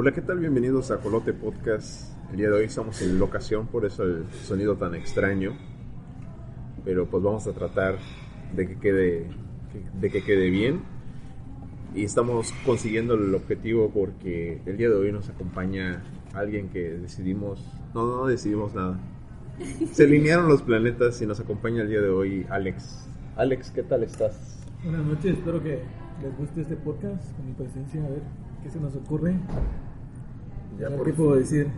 Hola, ¿qué tal? Bienvenidos a Colote Podcast. El día de hoy estamos en locación, por eso el sonido tan extraño. Pero pues vamos a tratar de que quede, de que quede bien. Y estamos consiguiendo el objetivo porque el día de hoy nos acompaña alguien que decidimos, no, no decidimos nada. Se alinearon los planetas y nos acompaña el día de hoy Alex. Alex, ¿qué tal estás? Buenas noches, espero que les guste este podcast con mi presencia, a ver qué se nos ocurre. Ya ¿Qué puedo decir?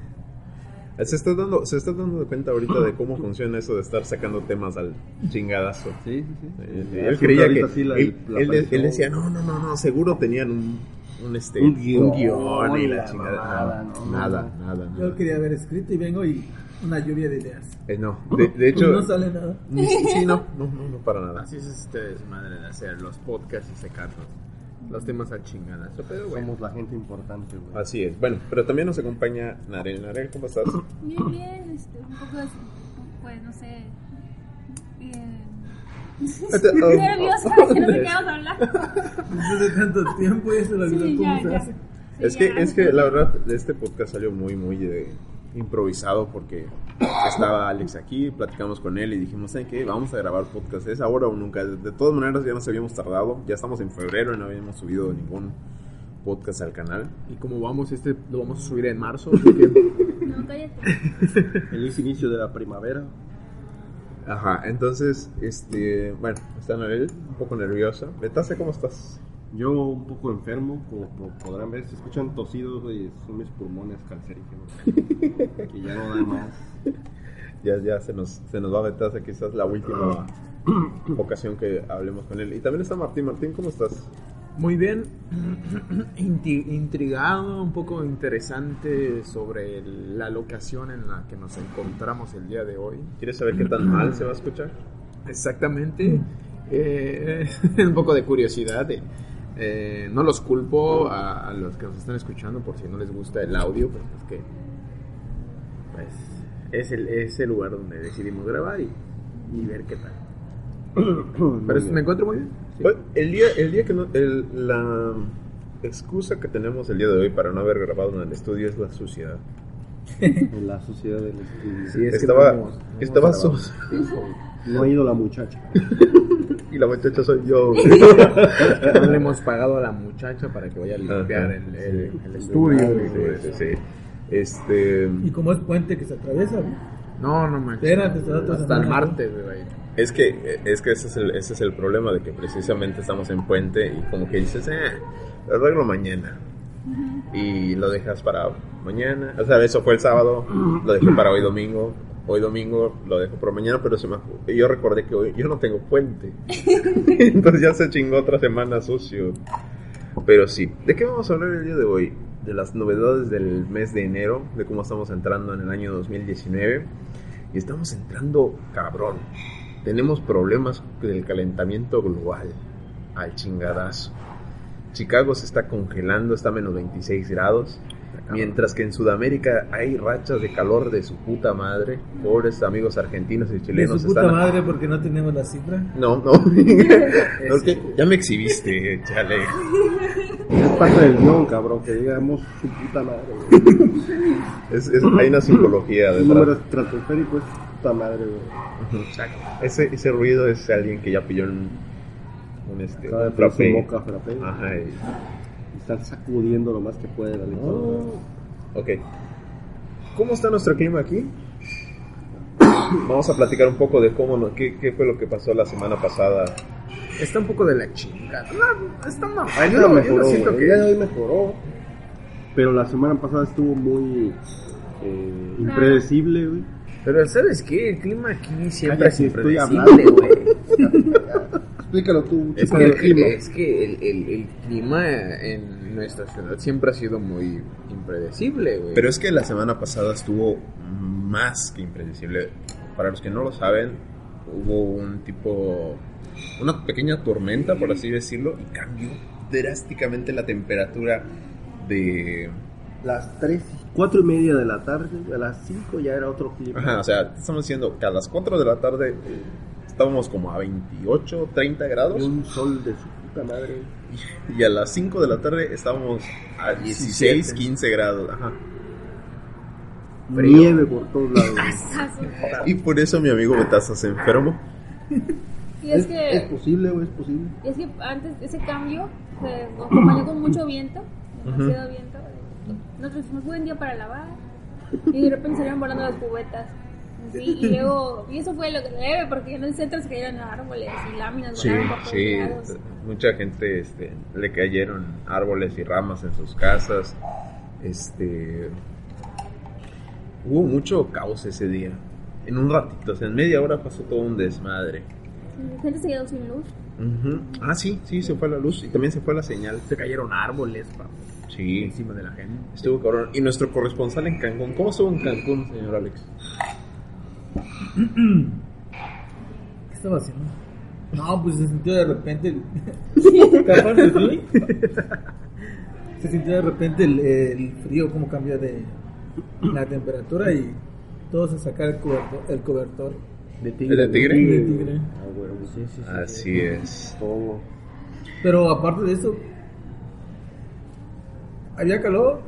Se está dando, se está dando cuenta ahorita de cómo funciona eso de estar sacando temas al chingadazo. Sí, sí, sí. Eh, Ya Él creía que sí la- él, la él- aparición. él decía no no no no seguro tenían un un este Un guion, guion y la la chingada mamada, no, no, nada no. nada Yo nada. quería haber escrito y vengo y una lluvia de ideas. Eh, no de, de hecho no sale nada. ni- sí no no no no para nada Así es este desmadre de hacer los podcasts y sacarlos. Los temas a chingadas. Pero bueno, Somos la gente importante, güey. así es bueno pero también nos acompaña Narel Narel cómo estás Bien, bien, este, un poco, así, pues no sé, bien. nerviosa, que no sé qué vamos a hablar. Después de tanto tiempo ya se lo olvidó Sí, cómo ya, se ya. hace. Sí, es que ya. es que la verdad este podcast salió muy muy eh, improvisado porque estaba Alex aquí platicamos con él y dijimos ¿saben qué? vamos a grabar podcast es ahora o nunca de, de todas maneras ya nos habíamos tardado ya estamos en febrero y no habíamos subido ningún podcast al canal y como vamos, este lo vamos a subir en marzo. No, cállate. Feliz inicio de la primavera. ajá entonces este bueno está Narel un poco nerviosa Betase ¿cómo estás? Yo un poco enfermo, como po- podrán ver, si escuchan tosidos, güey, son mis pulmones cancerígenos. que ya no dan más. ya ya se nos se nos va Betase quizás la última ocasión que hablemos con él y también está Martín Martín ¿cómo estás? Muy bien, intrigado, un poco interesante sobre la locación en la que nos encontramos el día de hoy. ¿quieres saber qué tan mal se va a escuchar? Exactamente. Eh, un poco de curiosidad. eh. Eh, no los culpo a, a los que nos están escuchando por si no les gusta el audio, pues es que pues, es, el, es el lugar donde decidimos grabar y, y ver qué tal. Pero es- me encuentro muy bien. sí. Pues, el día, el día que no, el- la excusa que tenemos el día de hoy para no haber grabado en el estudio es la suciedad. La sociedad del estudio. Sí, es que estaba, no hemos- no hemos estaba. No ha ido la muchacha. Y la muchacha soy yo. No le hemos pagado a la muchacha para que vaya a limpiar Ajá, el, el- sí. el estudio. Sí, sí, sí. Este, Y como es puente que se atraviesa, güey. No, no manches. Espérate, hasta el martes, güey. es que, es que ese es, el, ese es el problema de que precisamente estamos en puente y como que dices, eh, lo arreglo mañana. Y lo dejas para mañana. O sea, eso fue el sábado, lo dejé para hoy domingo. Hoy domingo lo dejo por mañana, pero se me, yo recordé que hoy yo no tengo puente. Entonces ya se chingó otra semana sucio. Pero sí, ¿de qué vamos a hablar el día de hoy? De las novedades del mes de enero, de cómo estamos entrando en el año 2019. Y estamos entrando cabrón. Tenemos problemas del calentamiento global al chingadazo. Chicago se está congelando, está a menos 26 grados. Mientras que en Sudamérica hay rachas de calor de su puta madre. Pobres amigos argentinos y De chilenos su puta están. madre porque no tenemos la cifra. No, no. Porque ya me exhibiste, chale. Es parte del guion, cabrón, que digamos su puta madre. güey. Es, es- hay una psicología El número detrás. estratosférico es puta madre, güey. Ese, ese ruido es alguien que ya pilló un, un, este, un frappé. moca frappé. Ajá, Y están sacudiendo lo más que pueden. ahorita. Ok. ¿Cómo está nuestro clima aquí? Vamos a platicar un poco de cómo, no- qué, qué fue lo que pasó la semana pasada. Está un poco de la chingada. No, está mal. Ahorita Yo no- yo no mejoró, siento güey. que- El día de hoy mejoró. Pero la semana pasada estuvo muy eh, impredecible, güey. Pero ¿sabes qué? El clima aquí siempre Cállate, es impredecible, güey. Explícalo tú. Es que, clima. es que el, el- el clima en nuestra ciudad siempre ha sido muy impredecible, güey. Pero es que la semana pasada estuvo más que impredecible. Para los que no lo saben, hubo un tipo, una pequeña tormenta, por así decirlo, y cambió drásticamente la temperatura de... Las 3, 4 y media de la tarde, a las 5 ya era otro clima. Ajá, o sea, estamos diciendo que a las 4 de la tarde estábamos como a 28, 30 Y grados. un sol de su puta madre. Y a las 5 de la tarde estábamos a 16, 15 grados. Ajá. Nieve por todos lados. Y por eso mi amigo Betaza se enfermó. Y es es, que, es posible, güey, es posible. es que antes ese cambio se acompañó con mucho viento, demasiado viento. Nosotros hicimos buen día para lavar y de repente salieron volando las cubetas. Sí, y luego, y eso fue lo que leve, porque en el centro se cayeron árboles y láminas Sí, por sí. lados. Mucha gente este, le cayeron árboles y ramas en sus casas. Este. Hubo mucho caos ese día. En un ratito, o sea, en media hora pasó todo un desmadre. La gente se quedó sin luz. Ah, sí, sí, se fue la luz y también se fue la señal. Se cayeron árboles Sí, encima de la gente. estuvo cabrón. Y nuestro corresponsal en Cancún, ¿cómo estuvo en Cancún, señor Alex? ¿Qué estaba haciendo? No, pues se sintió de repente. el- Capaz de sí. Se sintió de repente el, el frío, como cambia de la temperatura y todos a sacar el cobertor. El cobertor De ¿El de tigre? de tigre. Ah, güey, Sí, sí, sí. Así es. todo. Pero aparte de eso, había calor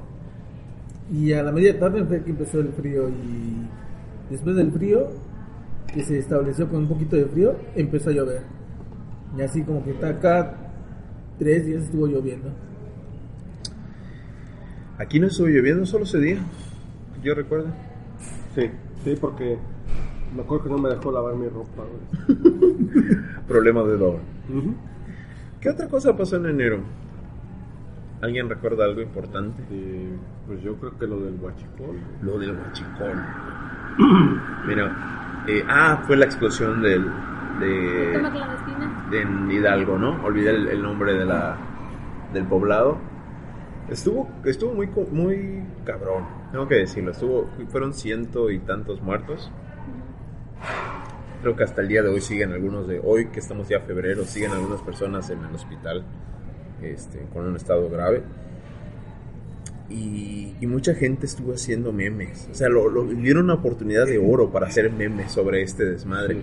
y a la media tarde fue que empezó el frío y después del frío, que se estableció con un poquito de frío, empezó a llover. Y así como que está cada tres días estuvo lloviendo. Aquí no estuvo lloviendo solo ese día. Yo recuerdo. Sí, sí, porque me acuerdo que no me dejó lavar mi ropa. Problema de dolor. Ujú. ¿Qué otra cosa pasó en enero? ¿Alguien recuerda algo importante? Y, pues yo creo que lo del huachicol. Lo del huachicol. Mira, eh, ah, fue la explosión del, de, en Hidalgo, ¿no? Olvidé el, el nombre de la, del poblado. Estuvo, estuvo muy, muy cabrón, tengo que decirlo. Estuvo, fueron ciento y tantos muertos. Creo que hasta el día de hoy siguen algunos de hoy, que estamos ya febrero, siguen algunas personas en el hospital este, con un estado grave. Y, y mucha gente estuvo haciendo memes. O sea, lo, lo- dieron una oportunidad de oro para hacer memes sobre este desmadre.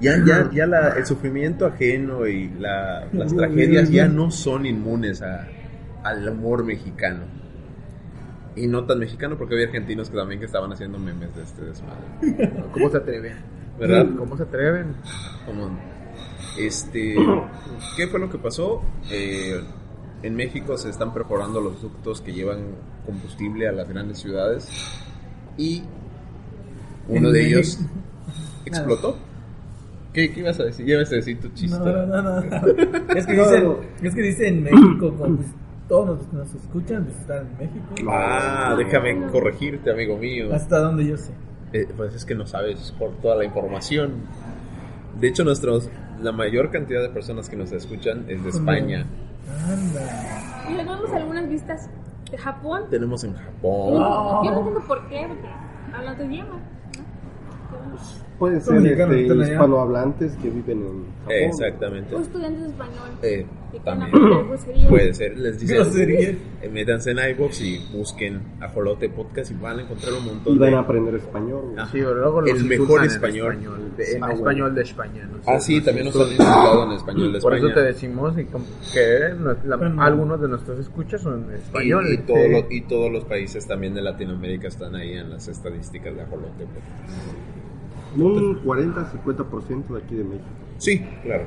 Ya, ya, ya la- el sufrimiento ajeno y la- las tragedias ya no son inmunes a- al humor mexicano. Y no tan mexicano porque había argentinos que también que estaban haciendo memes de este desmadre. ¿Cómo se atreven? ¿Verdad? ¿Cómo se atreven? Como, este, ¿qué fue lo que pasó? Eh, en México se están perforando los ductos que llevan combustible a las grandes ciudades y uno de México. ellos explotó. ¿Qué, qué ibas a decir? Ya ibas a decir tu chiste. No, no, no, no. Es que dicen, es que dicen en México, como pues, todos nos, nos escuchan, pues están en México. Ah, déjame corregirte, amigo mío. Hasta donde yo sé. Eh, pues es que no sabes por toda la información. De hecho, nuestros, la mayor cantidad de personas que nos escuchan es de España. Anda. Y luego vemos algunas vistas de Japón. Tenemos en Japón. yo no entiendo por qué, porque hablan tu idioma. ¿No? Pueden ser este, hispanohablantes que viven en Japón. Exactamente. O estudiantes de español. Eh, también puede ser. Les dicen, eh, métanse en iBox y busquen Ajolote Podcast y van a encontrar un montón Y van de. a aprender español. Ah, Sí, pero luego los El mejor en español. de- en Ah, español de España. no sé, Ah, sí, también nos han insultado en español de Por España. eso te decimos y que no- la- Bueno. algunos de nuestros escuchas son en Y, español. y Sí. todos los, y todos los países también de Latinoamérica están ahí en las estadísticas de Ajolote Podcast. Un 40-50% de aquí de México. Sí, claro.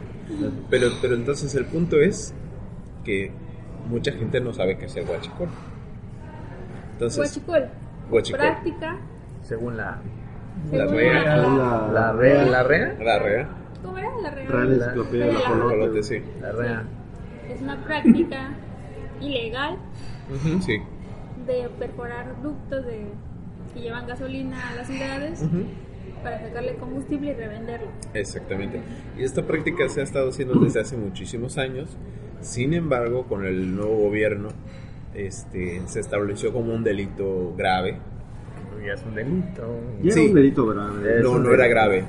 Pero, pero entonces el punto es que mucha gente no sabe qué es el huachicol. Entonces, Huachicol. Huachicol. Práctica. Según la, La rea. la- la rea, la rea, la rea, ¿Cómo era la rea? Real Enciclopedia de la Ajolote. ajolote, sí. la rea. Es una práctica ilegal Ujú, sí. de perforar ductos de, que llevan gasolina a las ciudades Ujú. Para sacarle combustible y revenderlo. Exactamente. Y esta práctica se ha estado haciendo desde hace muchísimos años. Sin embargo, con el nuevo gobierno este, se estableció como un delito grave. Ya es un delito. Y era Sí. un delito grave. No, no era grave.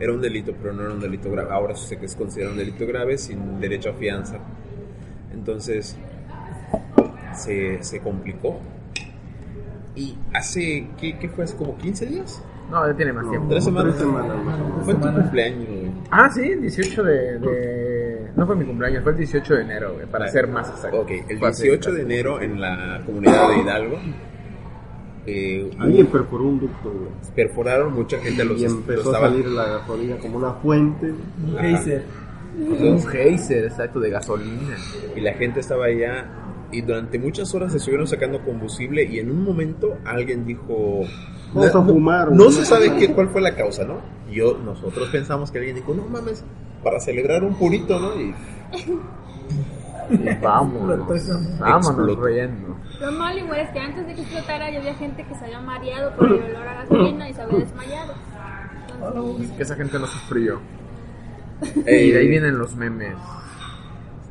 Era un delito, pero no era un delito grave. Ahora sé que es considerado un delito grave sin derecho a fianza. Entonces, se, se complicó. Y hace, ¿qué, qué fue? ¿Hace como 15 días? No, ya tiene más No, tiempo. Tres semanas. Tres semanas más. Fue tu cumpleaños, güey. Ah, sí, 18 de, de, No fue mi cumpleaños, fue el 18 de enero, güey, para ser más exacto. Ok, el Fue hace 18 de enero en la comunidad de Hidalgo eh, Alguien perforó un ducto, güey. perforaron mucha gente los, Y los empezó a estaba- salir la gasolina como una fuente. Un geyser. Un geyser, exacto, de gasolina. y la gente estaba allá y durante muchas horas se estuvieron sacando combustible y en un momento alguien dijo Vamos a fumar, no se sabe qué, cuál fue la causa no yo nosotros pensamos que alguien dijo no mames para celebrar un purito no y Y vámonos, vámonos riendo. Lo malo igual es que antes de que explotara ya había gente que se había mareado por el olor a gasolina y se había desmayado. Entonces, Que esa gente no sufrió. eh, Y de ahí vienen los memes.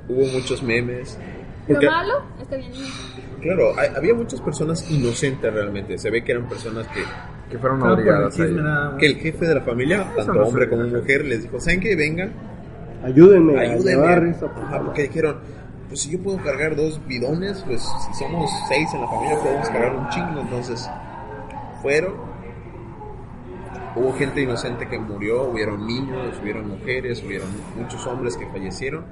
hubo muchos memes lo malo es que había niños. Claro hay- había muchas personas inocentes realmente. Se ve que eran personas que Que fueron el obligadas a que el jefe de la familia tanto no hombre como mujer les dijo saben que vengan Ayúdenme, a ayúdenme. llevar esa Ajá, porque dijeron pues si yo puedo cargar dos bidones pues si somos seis en la familia podemos cargar un chingo entonces fueron. Hubo gente inocente que murió hubieron niños hubieron mujeres hubieron muchos hombres que fallecieron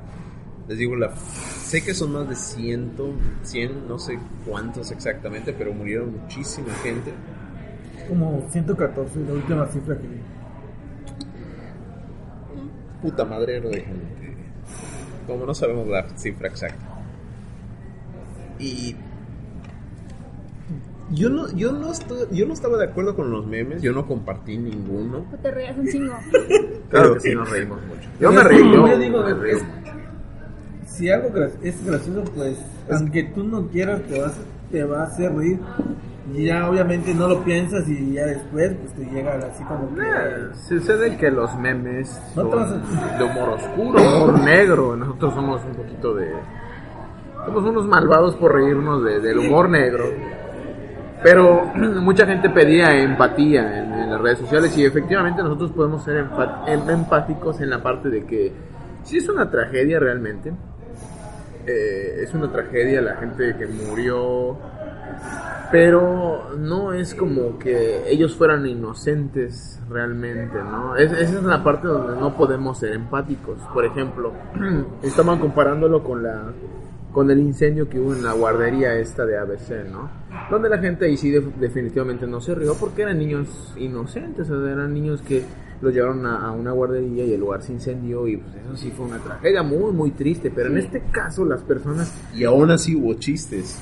les digo la sé que son más de ciento 100 no sé cuántos exactamente pero murieron muchísima gente Como 114, la última cifra que vi. puta madrero de gente. Como no sabemos la cifra exacta. Y yo no, yo no estoy, yo no estaba de acuerdo con los memes, yo no compartí ninguno. No te rías un chingo. Claro que sí, nos reímos mucho. Yo me reí, yo, Yo digo, me mucho. Si algo es gracioso, pues, aunque tú no quieras, te, vas, te va a hacer reír. Y ya obviamente no lo piensas y ya después, pues te llega así como que... Sucede que los memes son a- de humor oscuro, humor negro. Nosotros somos un poquito de. Somos unos malvados por reírnos de- del humor negro. Pero mucha gente pedía empatía en, en las redes sociales y efectivamente nosotros podemos ser em- empáticos en la parte de que si es una tragedia realmente. Eh, es una tragedia la gente que murió, pero no es como que ellos fueran inocentes realmente, ¿no? Es- esa es la parte donde no podemos ser empáticos. Por ejemplo, estaban comparándolo con la con el incendio que hubo en la guardería esta de ABC, ¿no? Donde la gente ahí sí de- definitivamente no se rió porque eran niños inocentes, o sea, eran niños que los llevaron a, a una guardería y el lugar se incendió y pues eso sí fue una tragedia muy muy triste, pero en este caso las personas Y aún así hubo chistes.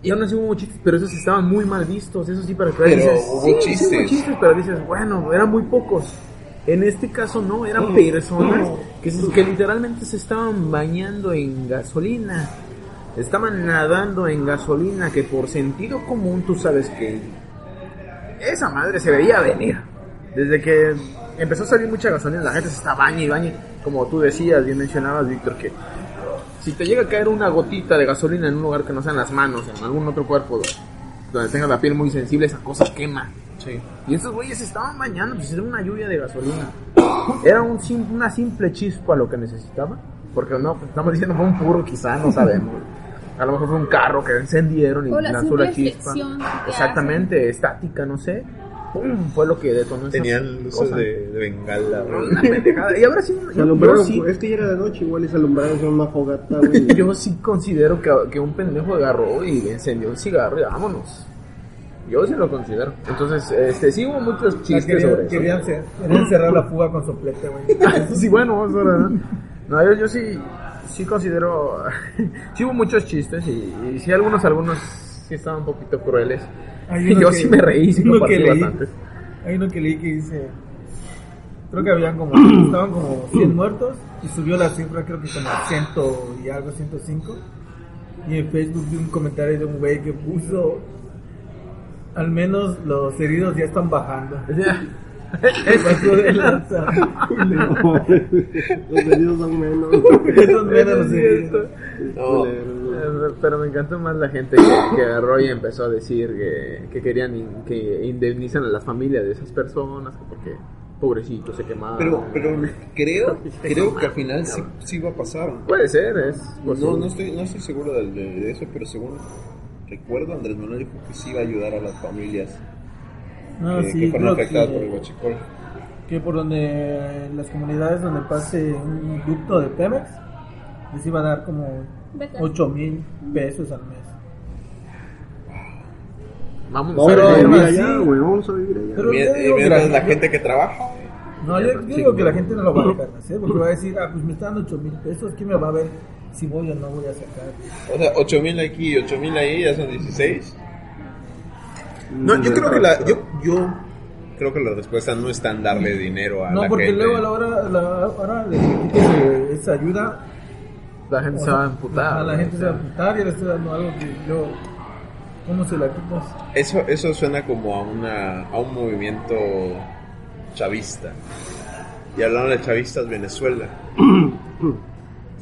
y aún así hubo chistes, pero esos estaban muy mal vistos. Eso sí, para que Pero dices, hubo sí, sí chistes. hubo chistes, pero dices, bueno, eran muy pocos. En este caso no, eran personas que, que literalmente se estaban bañando en gasolina. Estaban nadando en gasolina, que por sentido común tú sabes que esa madre se veía venir. Desde que empezó a salir mucha gasolina, la gente se está bañando y bañando. Como tú decías, bien mencionabas, Víctor, que si te llega a caer una gotita de gasolina en un lugar que no sean las manos, en algún otro cuerpo donde tengas la piel muy sensible, esa cosa quema. Sí. Y estos güeyes se estaban bañando, pues era una lluvia de gasolina. Era un una simple chispa lo que necesitaba. Porque no, pues, estamos diciendo fue un puro, quizá, no sabemos. A lo mejor fue un carro que encendieron y O lanzó la chispa. Exactamente, estática, no sé. ¡Pum! Fue lo que detonó esa Tenían luces de, de bengala. Una pendejada. Y ahora sí, alumbraron, yo sí, es que ya era de noche, igual y se alumbraron con una fogata, güey. yo sí considero que, que un pendejo agarró y encendió un cigarro y vámonos. Yo sí lo considero. Entonces, este, sí hubo muchos chistes querían, sobre eso. querían, cer- querían cerrar la fuga con soplete, güey. sí, bueno, eso era, ¿no? No, yo, yo sí, sí considero, sí hubo muchos chistes y, y sí algunos, algunos sí estaban un poquito crueles. Y yo que- sí me reí, sí que leí. bastantes. Hay uno que leí que dice, creo que habían como, estaban como 100 muertos y subió la cifra creo que como a 100 y algo, 105. Y en Facebook vi un comentario de un güey que puso, al menos los heridos ya están bajando. Se pasó de lanza. Los heridos son menos. Son menos los heridos. No, Pero me encantó más la gente que, que agarró y empezó a decir que, que querían in- que indemnizan a las familias de esas personas porque pobrecitos se quemaron. pero, pero creo, creo que al final sí, sí va a pasar. Puede ser, es No, no estoy, no estoy seguro de, de- de eso, pero según recuerdo, Andrés Manuel dijo que sí iba a ayudar a las familias No, que, sí, que fueron creo afectadas por el que, huachicol. que por donde las comunidades donde pase un ducto de Pemex, les iba a dar como Becas. 8 mil pesos al mes. Vamos Vamos a Pero a ver. vivir allá, güey, vamos a vivir allá. Pero- que mientras la- la gente que trabaja. No, yo, yo digo que la gente no lo va a dejar de hacer porque va a decir, ah, pues me están dando 8 mil pesos, ¿quién me va a ver si voy o no voy a sacar? O sea, 8000 aquí y 8000 ahí ya son 16. No, yo creo que la. Yo, yo creo que la respuesta no está en darle dinero a No, la porque gente. luego a la hora, a la hora de que quites, esa ayuda, La gente o se va a sea, emputar. a la güey, gente o se va a sea. emputar y le estoy dando algo que yo, ¿cómo se la quitas? Eso, eso suena como a, una, a un movimiento chavista. Y hablando de chavistas, Venezuela.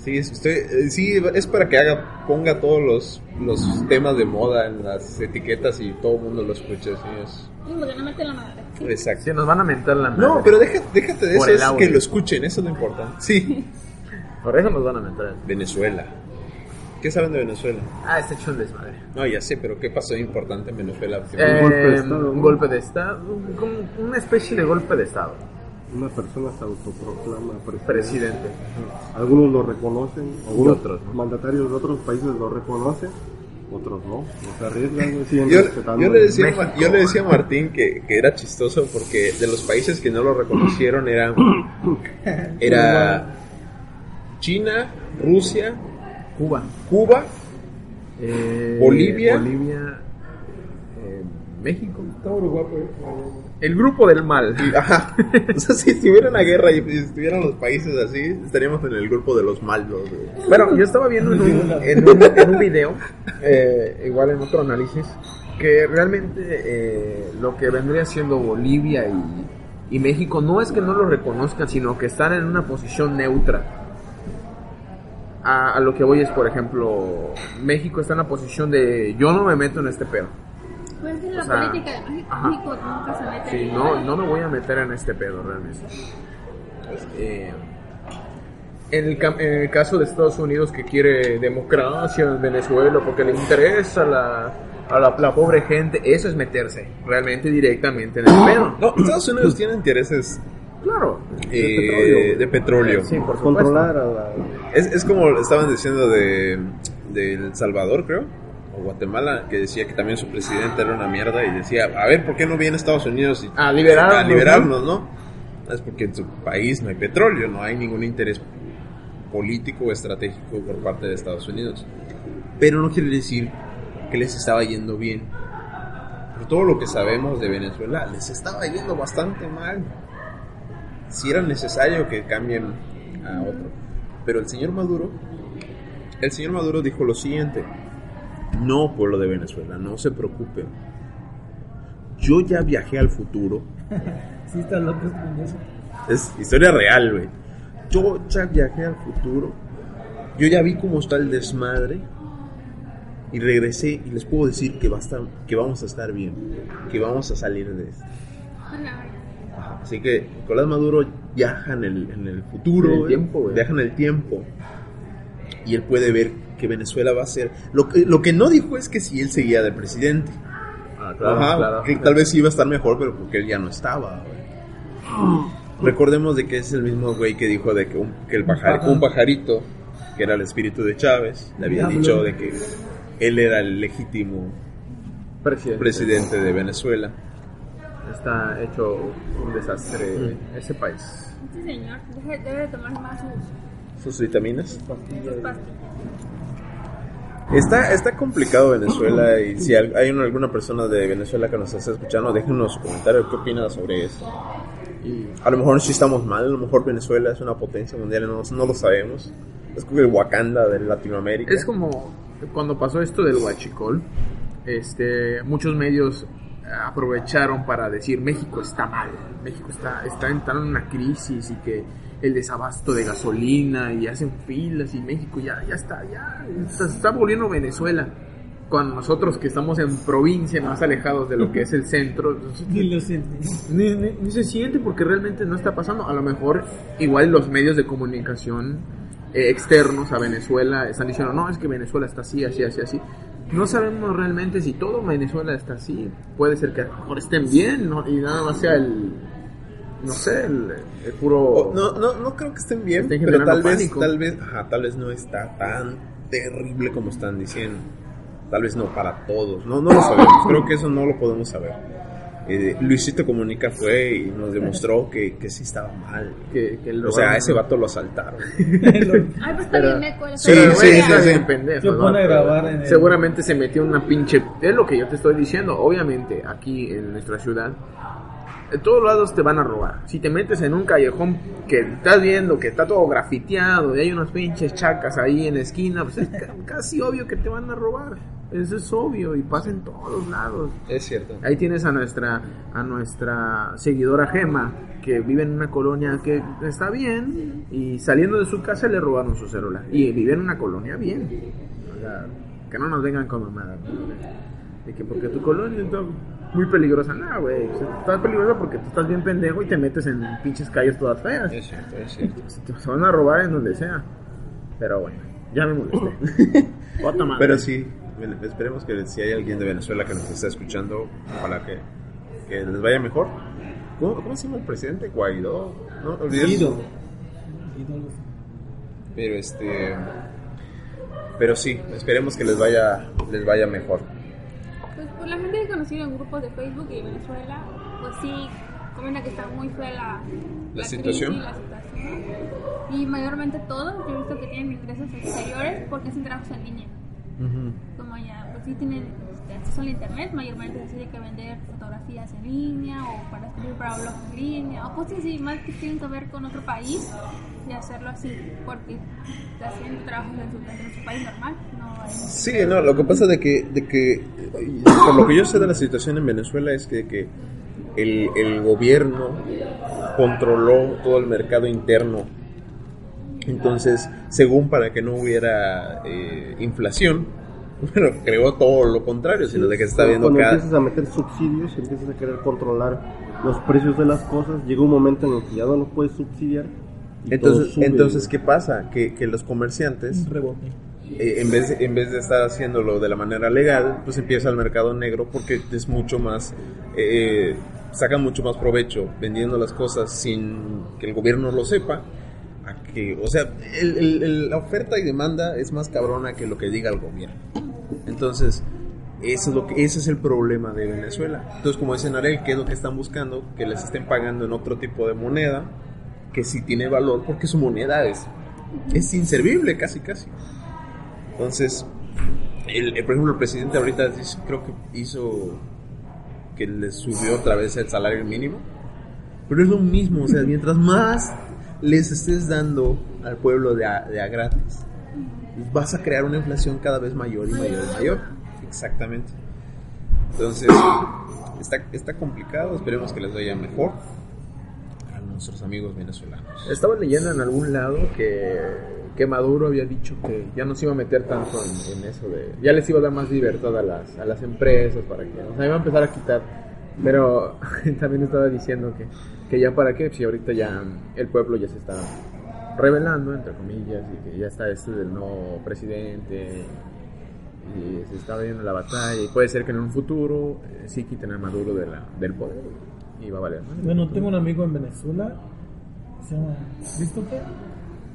Sí, es, estoy- eh, sí, es para que haga, ponga todos los, los temas de moda en las etiquetas y todo el mundo lo escuche. sí, es- porque no la madre. exacto. Sí, nos van a mentar la madre. No, pero deja- déjate de Por eso, es que lo escuchen, eso es lo importante. Sí. Por eso nos van a mentar. Venezuela. ¿Qué saben de Venezuela? Ah, está hecho un desmadre. No, ya sé, pero ¿qué pasó de importante en Venezuela? Eh, golpe de estado, un golpe de estado. Como una especie de golpe de estado. Una persona se autoproclama presidente. Presidente. Algunos lo reconocen, algunos otros no. mandatarios de otros países lo reconocen, otros no. No se arriesgan, güey, siguen Yo, respetando. yo le decía, a yo le decía a Martín que, que era chistoso porque de los países que no lo reconocieron era, era China, Rusia, Cuba. Cuba, Eh, Bolivia. Bolivia. eh, México. El grupo del mal. ajá. O sea, si estuviera una guerra y si estuvieran los países así, estaríamos en el grupo de los malos. güey. Bueno, yo estaba viendo en un, en un, en un video, eh, igual en otro análisis, que realmente eh, lo que vendría siendo Bolivia y, y México no es que no lo reconozcan, sino que están en una posición neutra. A, a lo que voy es, por ejemplo, México está en la posición de yo no me meto en este pedo. Pues es la O sea, política de México. nunca se mete Sí, en no, no me voy a meter en este pedo realmente. Eh, en, el, cam- en el caso de Estados Unidos que quiere democracia en Venezuela porque le interesa la, a la, la pobre gente, eso es meterse realmente directamente en el pedo. No, Estados Unidos tiene intereses Claro. eh, de petróleo. Sí, por. Controlar a la... Es, es como estaban diciendo de, de El Salvador, creo, o Guatemala, que decía que también su presidente era una mierda y decía, a ver, ¿por qué no viene Estados Unidos y- A liberarnos, a liberarnos, no? Es porque en su país no hay petróleo, no hay ningún interés político o estratégico por parte de Estados Unidos. Pero no quiere decir que les estaba yendo bien. Por todo lo que sabemos de Venezuela, les estaba yendo bastante mal. Si era necesario que cambien a otro. Pero el señor Maduro, el señor Maduro dijo lo siguiente: No, pueblo de Venezuela, no se preocupen. Yo ya viajé al futuro. Sí, están locos con eso. Es historia real, güey. Yo ya viajé al futuro. Yo ya vi cómo está el desmadre. Y regresé y les puedo decir que, va a estar, que vamos a estar bien. Que vamos a salir de esto. Ajá, Así que Nicolás Maduro viaja en el, en el futuro. En el tiempo, güey. Viaja en el tiempo. Y él puede ver que Venezuela va a ser. Lo que, lo que no dijo es que si él seguía de presidente. Ah, Ajá, que tal vez iba a estar mejor, pero porque él ya no estaba. Recordemos de que es el mismo güey que dijo de que un, que el pajar- un pajarito, que era el espíritu de Chávez, le había Diablo. dicho de que él era el legítimo Presidente. presidente de Venezuela. Está hecho un desastre ese país. Este señor debe, debe de tomar más sus, Sus vitaminas. sus pastillas. Está, está complicado Venezuela y si hay una- alguna persona de Venezuela que nos está escuchando, déjenos sus comentarios qué opinan sobre eso. Y A lo mejor sí estamos mal, a lo mejor Venezuela es una potencia mundial, no, no lo sabemos. Es como el Wakanda de Latinoamérica. Es como cuando pasó esto del huachicol, este, muchos medios aprovecharon para decir México está mal, México está, está entrando en una crisis y que el desabasto de gasolina y hacen filas y México ya, ya está, ya se está volviendo Venezuela. Cuando nosotros que estamos en provincia más alejados de lo que es el centro, Ni lo ni, ni- ni se siente porque realmente no está pasando. A lo mejor igual los medios de comunicación eh, externos a Venezuela están diciendo, no, es que Venezuela está así, así, así, así. No sabemos realmente si todo Venezuela está así. Puede ser que a lo mejor estén bien ¿no? y nada más sea el, no sé, el, el puro... O- no, no, no creo que estén bien, Estén pero tal vez, tal vez, ajá, tal vez no está tan terrible como están diciendo. Tal vez no para todos. No, no lo sabemos. Creo que eso no lo podemos saber. Eh, Luisito Comunica fue y nos demostró que, que sí estaba mal. que, que el O sea, a ese vato lo asaltaron. Ay, pues bien meco. el Sí, sí, sí, sí. pendejo, Se ¿no? grabar en el- Seguramente se metió una pinche... Es lo que yo te estoy diciendo. Obviamente, aquí en nuestra ciudad, en todos lados te van a robar. Si te metes en un callejón que estás viendo que está todo grafiteado y hay unas pinches chacas ahí en la esquina, pues es ca- casi obvio que te van a robar. Eso es obvio y pasa en todos lados. Es cierto. Ahí tienes a nuestra a nuestra seguidora Gema que vive en una colonia que está bien y saliendo de su casa le robaron su celular y vive en una colonia bien. O sea, que no nos vengan con mamadas. ¿no? De que porque tu colonia está muy peligrosa, no, güey. Está peligrosa porque tú estás bien pendejo y te metes en pinches calles todas feas. Es cierto, es cierto. Se van a robar en donde sea. Pero bueno, ya me molesté. Pero sí, esperemos que si hay alguien de Venezuela que nos está escuchando, ojalá que, que les vaya mejor. ¿Cómo, cómo se llama el presidente? Guaidó. ¿No? Olvidé. Pero este. Pero sí, esperemos que les vaya, les vaya mejor. La que he conocido en grupos de Facebook y Venezuela, pues sí, comenta que está muy fea la, ¿La situación? crisis, la situación. Y mayormente todos, yo he visto que tienen ingresos exteriores porque hacen trabajos en línea. Como ya, pues sí tienen este, acceso al internet, mayormente se tiene que vender fotografías en línea o para escribir para blogs en línea o cosas así más que tienen que ver con otro país y hacerlo así porque haciendo trabajos en su, en su país normal. No hay Sí, no, lo que pasa de que, de que, eh, por lo que yo sé de la situación en Venezuela es que, que el, el gobierno controló todo el mercado interno. Entonces, según para que no hubiera eh, inflación, bueno, creó todo lo contrario, sino de que se está viendo Cuando cada... empiezas a meter subsidios, empiezas a querer controlar los precios de las cosas, llega un momento en el que ya no lo puedes subsidiar. y Entonces, entonces ¿qué pasa? Que, que los comerciantes eh, en, vez de, en vez de estar haciéndolo de la manera legal, pues empieza el mercado negro porque es mucho más, eh, sacan mucho más provecho vendiendo las cosas sin que el gobierno lo sepa. A que, o sea, el- el- el- la oferta y demanda es más cabrona que lo que diga el gobierno. Entonces, eso es lo que, ese es el problema de Venezuela. Entonces, como dicen Arel, ¿qué es lo que están buscando? Que les estén pagando en otro tipo de moneda, que sí tiene valor, porque su moneda es, es inservible casi, casi. Entonces, el, por ejemplo, el presidente ahorita dice- creo que hizo que le subió otra vez el salario mínimo. Pero es lo mismo, o sea, mientras más les estés dando al pueblo de a, de a gratis, pues vas a crear una inflación cada vez mayor y mayor y mayor. Exactamente. Entonces, está, está complicado, esperemos que les vaya mejor a nuestros amigos venezolanos. Estaba leyendo en algún lado que, que Maduro había dicho que ya no se iba a meter tanto en, en eso de... Ya les iba a dar más libertad a las, a las empresas para que... O sea, iba a empezar a quitar. Pero también estaba diciendo que, que ya para qué, si ahorita ya el pueblo ya se está revelando, entre comillas, y que ya está este del no presidente y se está viendo la batalla y puede ser que en un futuro eh, sí quiten a Maduro de la, del poder y va a valer. madre. Bueno, tengo un amigo en Venezuela, se llama Christopher,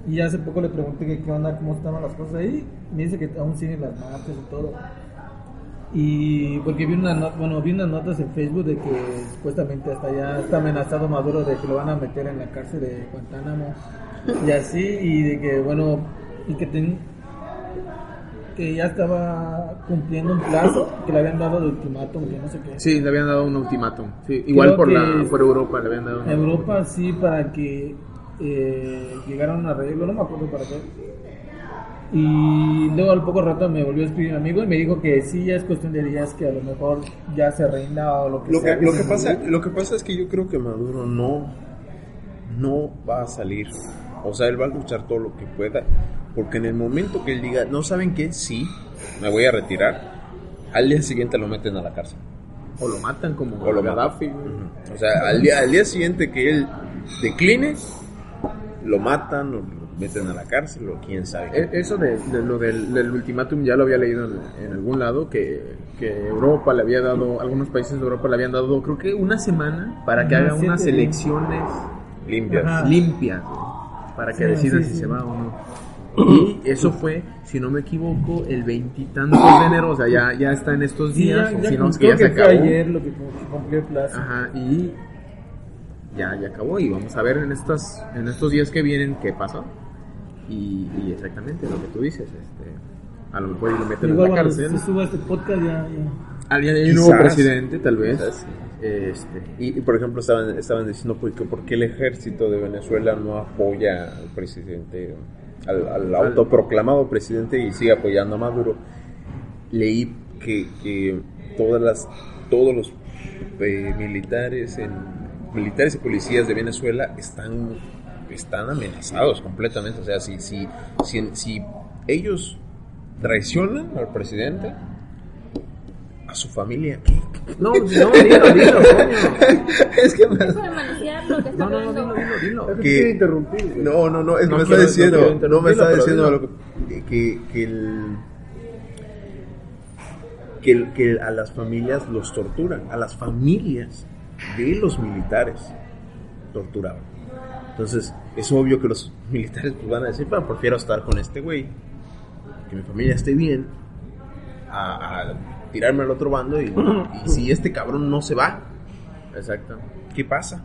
y hace poco le pregunté que qué onda, cómo estaban las cosas ahí. Me dice que aún siguen las marchas y todo. Y porque vi, una not- bueno, vi unas notas en Facebook de que supuestamente hasta ya está amenazado Maduro de que lo van a meter en la cárcel de Guantánamo y así, y de que, bueno, y que, ten- que ya estaba cumpliendo un plazo que le habían dado de ultimátum, que no sé qué. Sí, le habían dado un ultimátum. Sí, igual por, la, por Europa le habían dado un Europa sí para que eh, llegara a un arreglo, no me acuerdo para qué. Y luego al poco rato me volvió a escribir un amigo y me dijo que sí, ya es cuestión de días que a lo mejor ya se rinda o lo que Lo sea. que, lo, que pasa, lo que pasa es que yo creo que Maduro no, no va a salir. O sea, él va a luchar todo lo que pueda. Porque en el momento que él diga, no saben qué, sí, me voy a retirar, al día siguiente lo meten a la cárcel. O lo matan como O lo Gaddafi. O sea, al día, al día siguiente que él decline, lo matan, o meten a la cárcel o quién sabe. E- Eso de, de lo del, del ultimátum ya lo había leído en, en algún lado, que, que Europa le había dado, algunos países de Europa le habían dado, creo que una semana para que haga unas elecciones Limpias. Ajá. limpias, para que Sí, decidan sí, si sí. se va o no. Y eso fue, si no me equivoco, el veintitantos de enero, o sea, ya, ya está en estos Sí, días, ya, o ya si no, es que ya se fue acabó. ayer lo que cumplió el plazo. Ajá, y ya, ya acabó y vamos a ver en estas en estos días que vienen qué pasó. Y, y exactamente lo que tú dices, este, a lo mejor y lo meten Igual en la cárcel. se suba este podcast ya, ya. Alguien hay un nuevo presidente, tal vez. Quizás. Este, Y, y, por ejemplo estaban, estaban diciendo ¿por qué, por qué el ejército de Venezuela no apoya al presidente, al, al autoproclamado presidente y sigue apoyando a Maduro. Leí que, que todas las, todos los eh, militares, en, militares y policías de Venezuela están, están amenazados completamente. O sea, si, si, si, si ellos traicionan al presidente, a su familia, no, no, dilo, dilo, coño. es que me- No, no, no, dilo, dilo, dilo. que- interrumpir. No, no, no, es que No me quiero- está diciendo, no me está diciendo lo que, que, que el, que, el- que a las familias los torturan, a las familias de los militares torturaban. Entonces, es obvio que los militares pues, van a decir, bueno, prefiero estar con este güey, que mi familia esté bien, a, a tirarme al otro bando y, y si este cabrón no se va, Exacto. ¿qué pasa?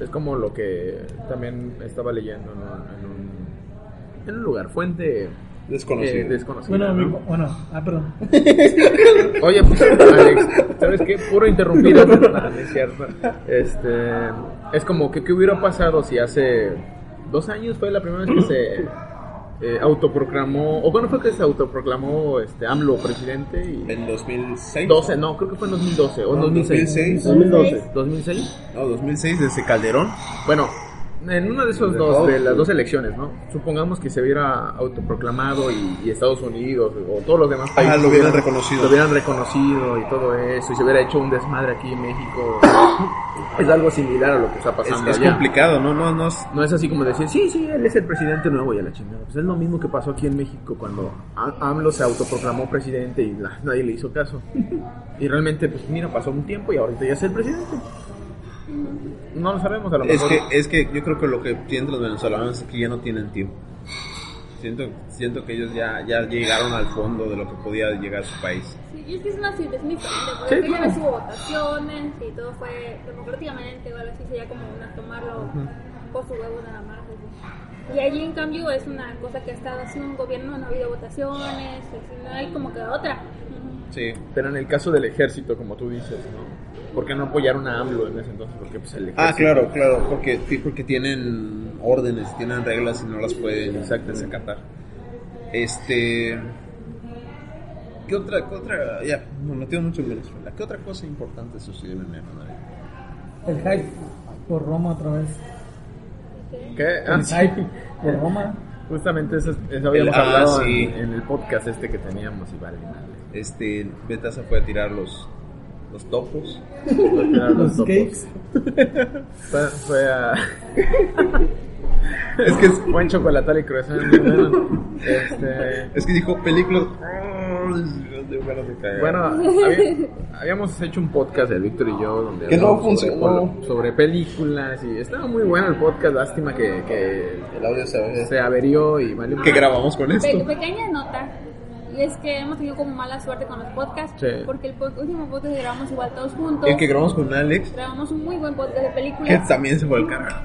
Es como lo que también estaba leyendo en un, en un, en un lugar, fuente Desconocido. eh, desconocida. Bueno, ¿no? amigo, bueno, ah, perdón. Oye, pues, Alex, ¿sabes qué? Puro interrumpir. No, no es cierto. Este, es como que qué hubiera pasado si hace dos años fue la primera vez que se eh, autoproclamó, o cuándo fue que se autoproclamó este AMLO presidente y En 2006. 12, no, creo que fue en 2012 o en 2006. 2006. 2006. No, 2006 desde Calderón. Bueno, en una de esas dos, de las dos elecciones, ¿no? Supongamos que se hubiera autoproclamado y, y Estados Unidos o todos los demás países lo hubieran reconocido. lo hubieran reconocido y todo eso y se hubiera hecho un desmadre aquí en México. es algo similar a lo que está Es, pasando es allá. complicado, ¿no? No, no es- No es así como decir, sí, sí, él es el presidente nuevo y a la chingada. Pues es lo mismo que pasó aquí en México cuando AMLO se autoproclamó presidente y la- nadie le hizo caso. Y realmente, pues mira, pasó un tiempo y ahorita ya es el presidente. No lo sabemos, a lo es mejor. que es que yo creo que lo que sienten los venezolanos es que ya no tienen tiempo. Siento, siento que ellos ya, ya llegaron al fondo de lo que podía llegar a su país. Sí, y es que es una ciudad, es muy diferente, Sí, porque vez hubo votaciones y todo fue democráticamente, o algo así, sería como una tomarlo por su huevo nada más. Y allí en cambio es una cosa que ha estado haciendo un gobierno, no ha habido votaciones, así, no hay como que otra. Sí. Pero en el caso del ejército, como tú dices, ¿no? ¿Por qué no apoyaron a AMLO en ese entonces? Porque pues el ejército... Ah, claro, claro, porque, porque tienen órdenes, tienen reglas y no las pueden Exactamente. desacatar. Este. ¿Qué otra, qué otra? Ya, me metido mucho en Venezuela. ¿Qué otra cosa importante sucedió en enero? El hype por Roma otra vez. ¿Qué? Ah, El sí. hype por Roma. Justamente eso, eso habíamos El- ah, hablado sí. en, en el podcast este que teníamos y vale, madre. Este, Betasa fue a tirar los, los topos. Los topos. cakes. Fue, fue a... Es que, es, Buen chocolatal y croissant. Este... es que dijo películas. De de. Bueno, había- habíamos hecho un podcast, el Víctor y yo, donde Que no sobre, funcionó. sobre películas y estaba muy bueno el podcast, lástima que, que el audio se se averió y valió que grabamos con esto. Pe- pequeña nota. Es que hemos tenido como mala suerte con los podcasts. Sí. Porque el último podcast que grabamos igual todos juntos. El que grabamos con Alex, Grabamos un muy buen podcast de que películas. también se fue al carajo.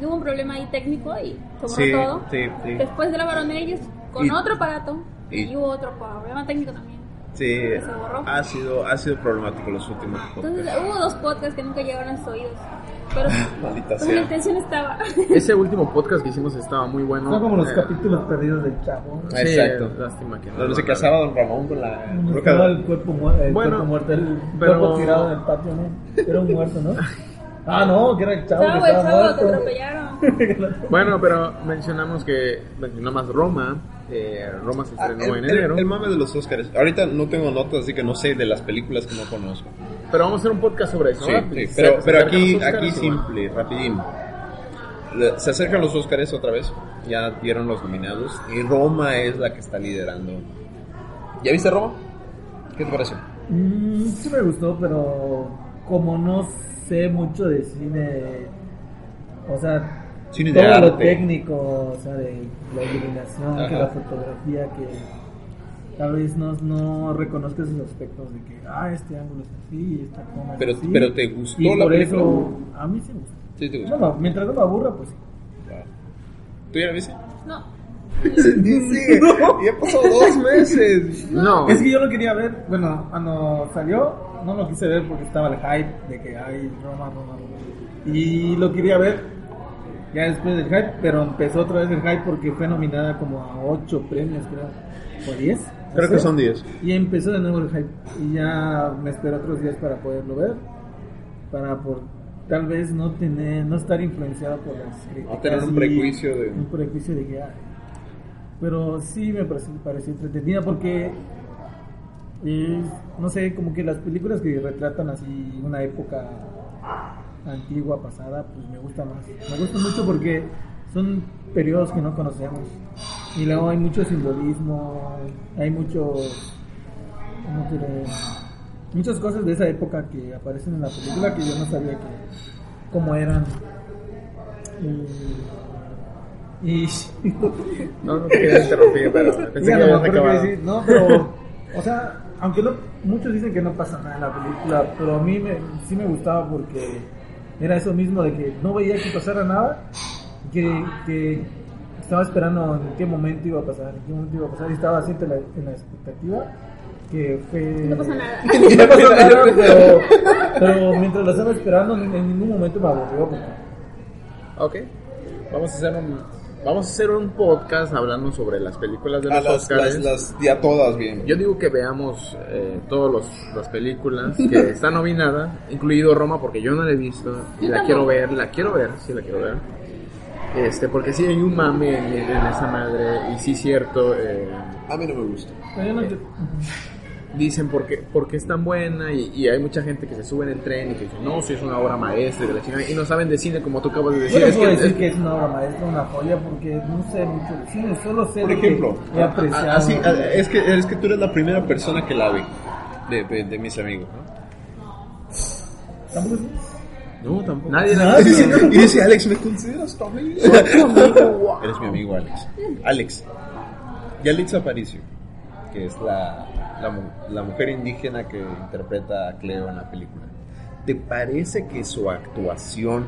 Hubo un problema ahí técnico y sobró Sí, todo. sí, sí. Después grabaron ellos con Y- otro aparato. y- Y, hubo otro problema técnico también. Sí, Se borró. ha sido, ha sido problemático los últimos Entonces podcasts. hubo dos podcasts que nunca llegaron a sus oídos. Pero, Maldita sea. intención estaba. Ese último podcast que hicimos estaba muy bueno. Son como los Eh, capítulos perdidos del chavo. sí, Exacto. Lástima que no. Donde se casaba Don Ramón con la. Estaba el cuerpo, mu- el Bueno, cuerpo muerto, el pero- cuerpo tirado en el patio, ¿no? Era un muerto, ¿no? Ah, no, que era el chavo Chavo, que el chavo muerto. atropellaron. Bueno, pero mencionamos que mencionamos Roma. eh, Roma se Ah, estrenó el, en el- enero. el mame de los Oscars. Ahorita no tengo notas, así que no sé de las películas que no conozco. Pero vamos a hacer un podcast sobre eso. Sí, ¿no? sí, pero, se pero aquí, Óscares, aquí simple, rapidín. Se acercan los Oscars otra vez. ya dieron los nominados y Roma es la que está liderando. ¿Ya viste Roma? ¿Qué te pareció? Mm, sí me gustó, pero como no sé mucho de cine, o sea, Cine de todo lo técnico, o sea, de la iluminación, que la fotografía, que tal vez no, no reconozca esos aspectos de que, ah, este ángulo es así, esta toma es Pero, así. pero te gustó y la por película. eso, a mí sí me gustó. Sí, te gustó. No, no, mientras no me aburra, pues sí. ¿Tú ya la viste? No. Dice, ya pasó dos meses. No, Es que yo lo quería ver, bueno, cuando salió, no lo quise ver porque estaba el hype de que hay Roma, Roma, Roma. Y lo quería ver ya después del hype, pero empezó otra vez el hype porque fue nominada como a 8 premios, creo, o 10. No Creo que son 10. Y empezó de nuevo el hype. Y ya me espero otros días para poderlo ver, para por tal vez no tener, no estar influenciado por las críticas. tener un prejuicio de- Un prejuicio de que... ay, pero sí me pareció, pareció entretenida porque es, no sé, como que las películas que retratan así una época antigua, pasada, pues me gusta más. Me gusta mucho porque son periodos que no conocemos. Y luego hay mucho simbolismo, hay muchos, ¿cómo diré? muchas cosas de esa época que aparecen en la película que yo no sabía que cómo eran. Y, y no, no te quería interrumpir, pero pensé que no decir, no, pero, o sea, aunque no, muchos dicen que no pasa nada en la película, pero a mí me, sí me gustaba porque era eso mismo de que no veía que pasara nada, que, que estaba esperando en qué momento iba a pasar, en qué momento iba a pasar, y estaba así en la, en la expectativa, que fue... No pasa nada. No pasó nada, pero, pero mientras la estaba esperando, en, en ningún momento me aburrió. Ok, vamos a hacer un vamos a hacer un podcast hablando sobre las películas de A los las, Oscars. las, las, ya todas bien. Yo digo que veamos eh, todas las películas que están nominadas, incluido Roma, porque yo no la he visto y la quiero ver, la quiero ver, sí la quiero ver. Este, porque sí hay un mame en, en esa madre y sí cierto, eh, A mí no me gusta. yo dicen por qué, por qué es tan buena y, y hay mucha gente que se sube en el tren y que dice, no, si es una obra maestra de la chingada", y no saben de cine como tú acabas de Yo decir. no es puedo que- decir es- que es una obra maestra, una joya, porque no sé mucho de cine, solo sé Por de que ejemplo, he apreciado. así, es, que, es que tú eres la primera persona que la ve de, de, de mis amigos. ¿no? No, tampoco. Nadie la. Y dice, Alex, ¿me consideras tu amigo? Eres mi amigo, Alex. Alex, Yalitza Aparicio, que es la, la, mu- la mujer indígena que interpreta a Cleo en la película. ¿Te parece que su actuación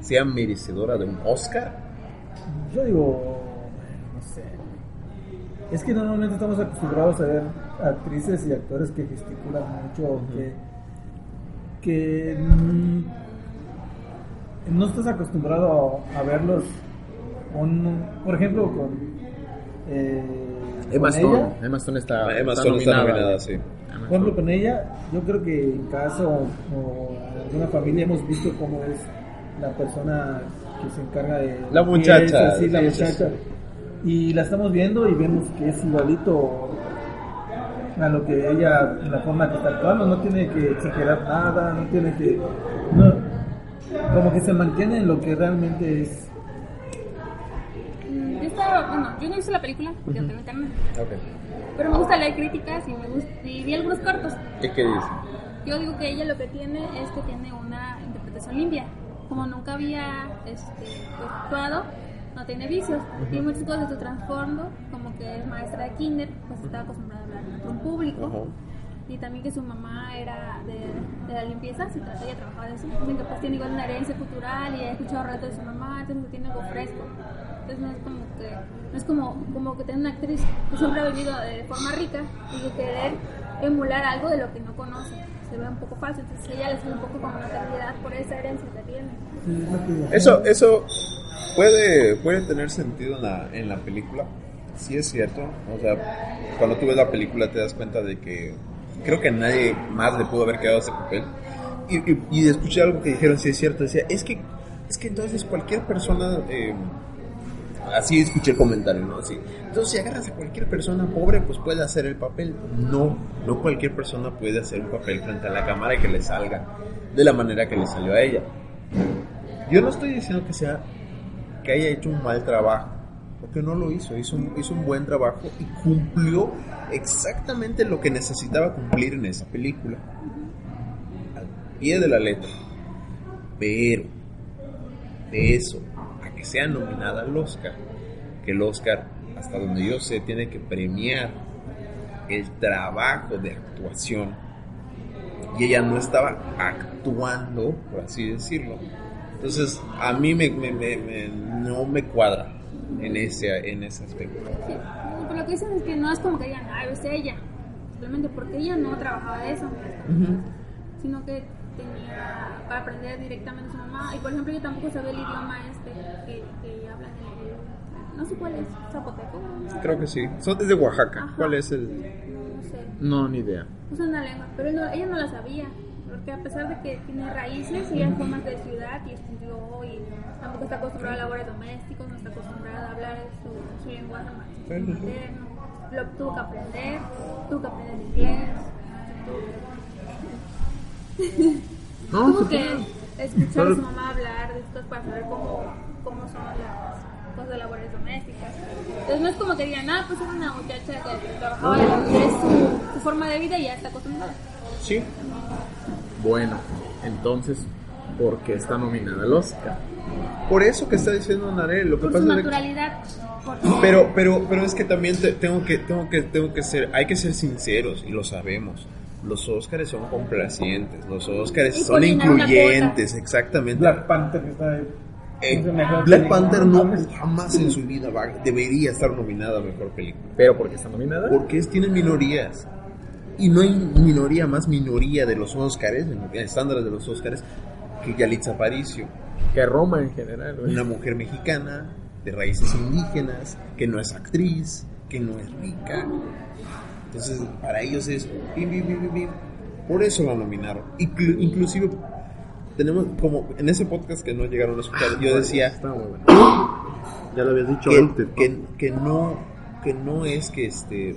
sea merecedora de un Oscar? Yo digo, no sé. Es que normalmente estamos acostumbrados a ver actrices y actores que gesticulan mucho, que, que mm, no estás acostumbrado a, a verlos con, por ejemplo, con eh, Emma con Stone. ella. Emma Stone está, Emma está Stone está nominada. sí. Por ejemplo, con ella, yo creo que en casa o, o en alguna familia hemos visto cómo es la persona que se encarga de... La muchacha, Sí, la muchacha. Y la estamos viendo y vemos que es igualito a lo que ella, en la forma que está actuando, no tiene que exagerar nada, no tiene que... no, como que se mantiene en lo que realmente es. Yo estaba, bueno, yo no visto la película, porque no tengo internet. Ok. Pero me gusta leer críticas y me gusta, y vi algunos cortos. ¿Y qué dice? Yo digo que ella lo que tiene es que tiene una interpretación limpia. Como nunca había este, actuado, no tiene vicios. Tiene muchas cosas de su trasfondo, como que es maestra de kinder, pues estaba acostumbrada a hablar con un público. Ajá. Y también que su mamá era de, de la limpieza, se trata ella trabajaba de eso. Dicen que pues tiene igual una herencia cultural y ha escuchado relatos de su mamá, entonces tiene algo fresco. Entonces no es como que, no es como, como que tener una actriz que siempre ha vivido de forma rica y que querer emular algo de lo que no conoce. Se ve un poco falso, entonces ella le sale un poco como una calidad por esa herencia que tiene. Eso, eso puede, puede tener sentido en la, en la película. Sí es cierto. O sea, cuando tú ves la película te das cuenta de que creo que nadie más le pudo haber quedado ese papel. Y, y, y escuché algo que dijeron, sí es cierto. Decía, es que, es que entonces cualquier persona... eh, así escuché el comentario, ¿no? Así. Entonces, si agarras a cualquier persona pobre, pues puede hacer el papel. No, no cualquier persona puede hacer un papel frente a la cámara y que le salga de la manera que le salió a ella. Yo no estoy diciendo que sea que haya hecho un mal trabajo. Porque no lo hizo, hizo un, hizo un buen trabajo y cumplió exactamente lo que necesitaba cumplir en esa película. Al pie de la letra. Pero, de eso, a que sea nominada al Oscar, que el Oscar, hasta donde yo sé, tiene que premiar el trabajo de actuación. Y ella no estaba actuando, por así decirlo. Entonces, a mí me, no me cuadra en ese, en ese aspecto. Lo que dicen es que no es como que digan, ah, es ella. Simplemente porque ella no trabajaba de eso, sino que tenía para aprender directamente a su mamá. Y por ejemplo, yo tampoco sabía el idioma este que, que hablan en el. No sé cuál es, zapoteco. Creo que sí. Son desde Oaxaca. Ajá. ¿Cuál es el...? No sé. No, ni idea. Usa una lengua, pero no- ella no la sabía. Porque a pesar de que tiene raíces, ella fue más de ciudad y estudió y tampoco está acostumbrada a labores domésticos, no está acostumbrada a hablar su, su lenguaje materno. Lo tuvo que aprender, tuvo que aprender inglés. No, tuvo se que escuchar a su mamá hablar de esto para saber cómo, cómo son las cosas de labores domésticas. Entonces no es como que digan, ah, pues era una muchacha que trabajaba es su, su forma de vida y ya está acostumbrada. Sí. Bueno, entonces, ¿por qué está nominada al Oscar? Por eso que está diciendo Narel, lo que Por pasa su es naturalidad. Por Pero, pero, pero es que también te- tengo que, tengo que, tengo que ser, hay que ser sinceros y lo sabemos. Los Óscares son complacientes, los Óscares son incluyentes, exactamente. Black Panther que está ahí. Eh, Es Black. Panther no jamás en su vida va- debería estar nominada a mejor película. ¿Pero por qué está nominada? Porque es, tienen minorías. Y no hay minoría más minoría de los Óscares, en estándares de los Óscares, que Yalitza Aparicio. Que Roma en general, güey. Una mujer mexicana, de raíces indígenas, que no es actriz, que no es rica. Entonces, para ellos es... bim, bim, bim, bim, bim. Por eso la nominaron. Inclu- inclusive, tenemos como en ese podcast que no llegaron a escuchar, yo decía Está muy bueno. Ya lo habías dicho que, antes. que, que no que no es que este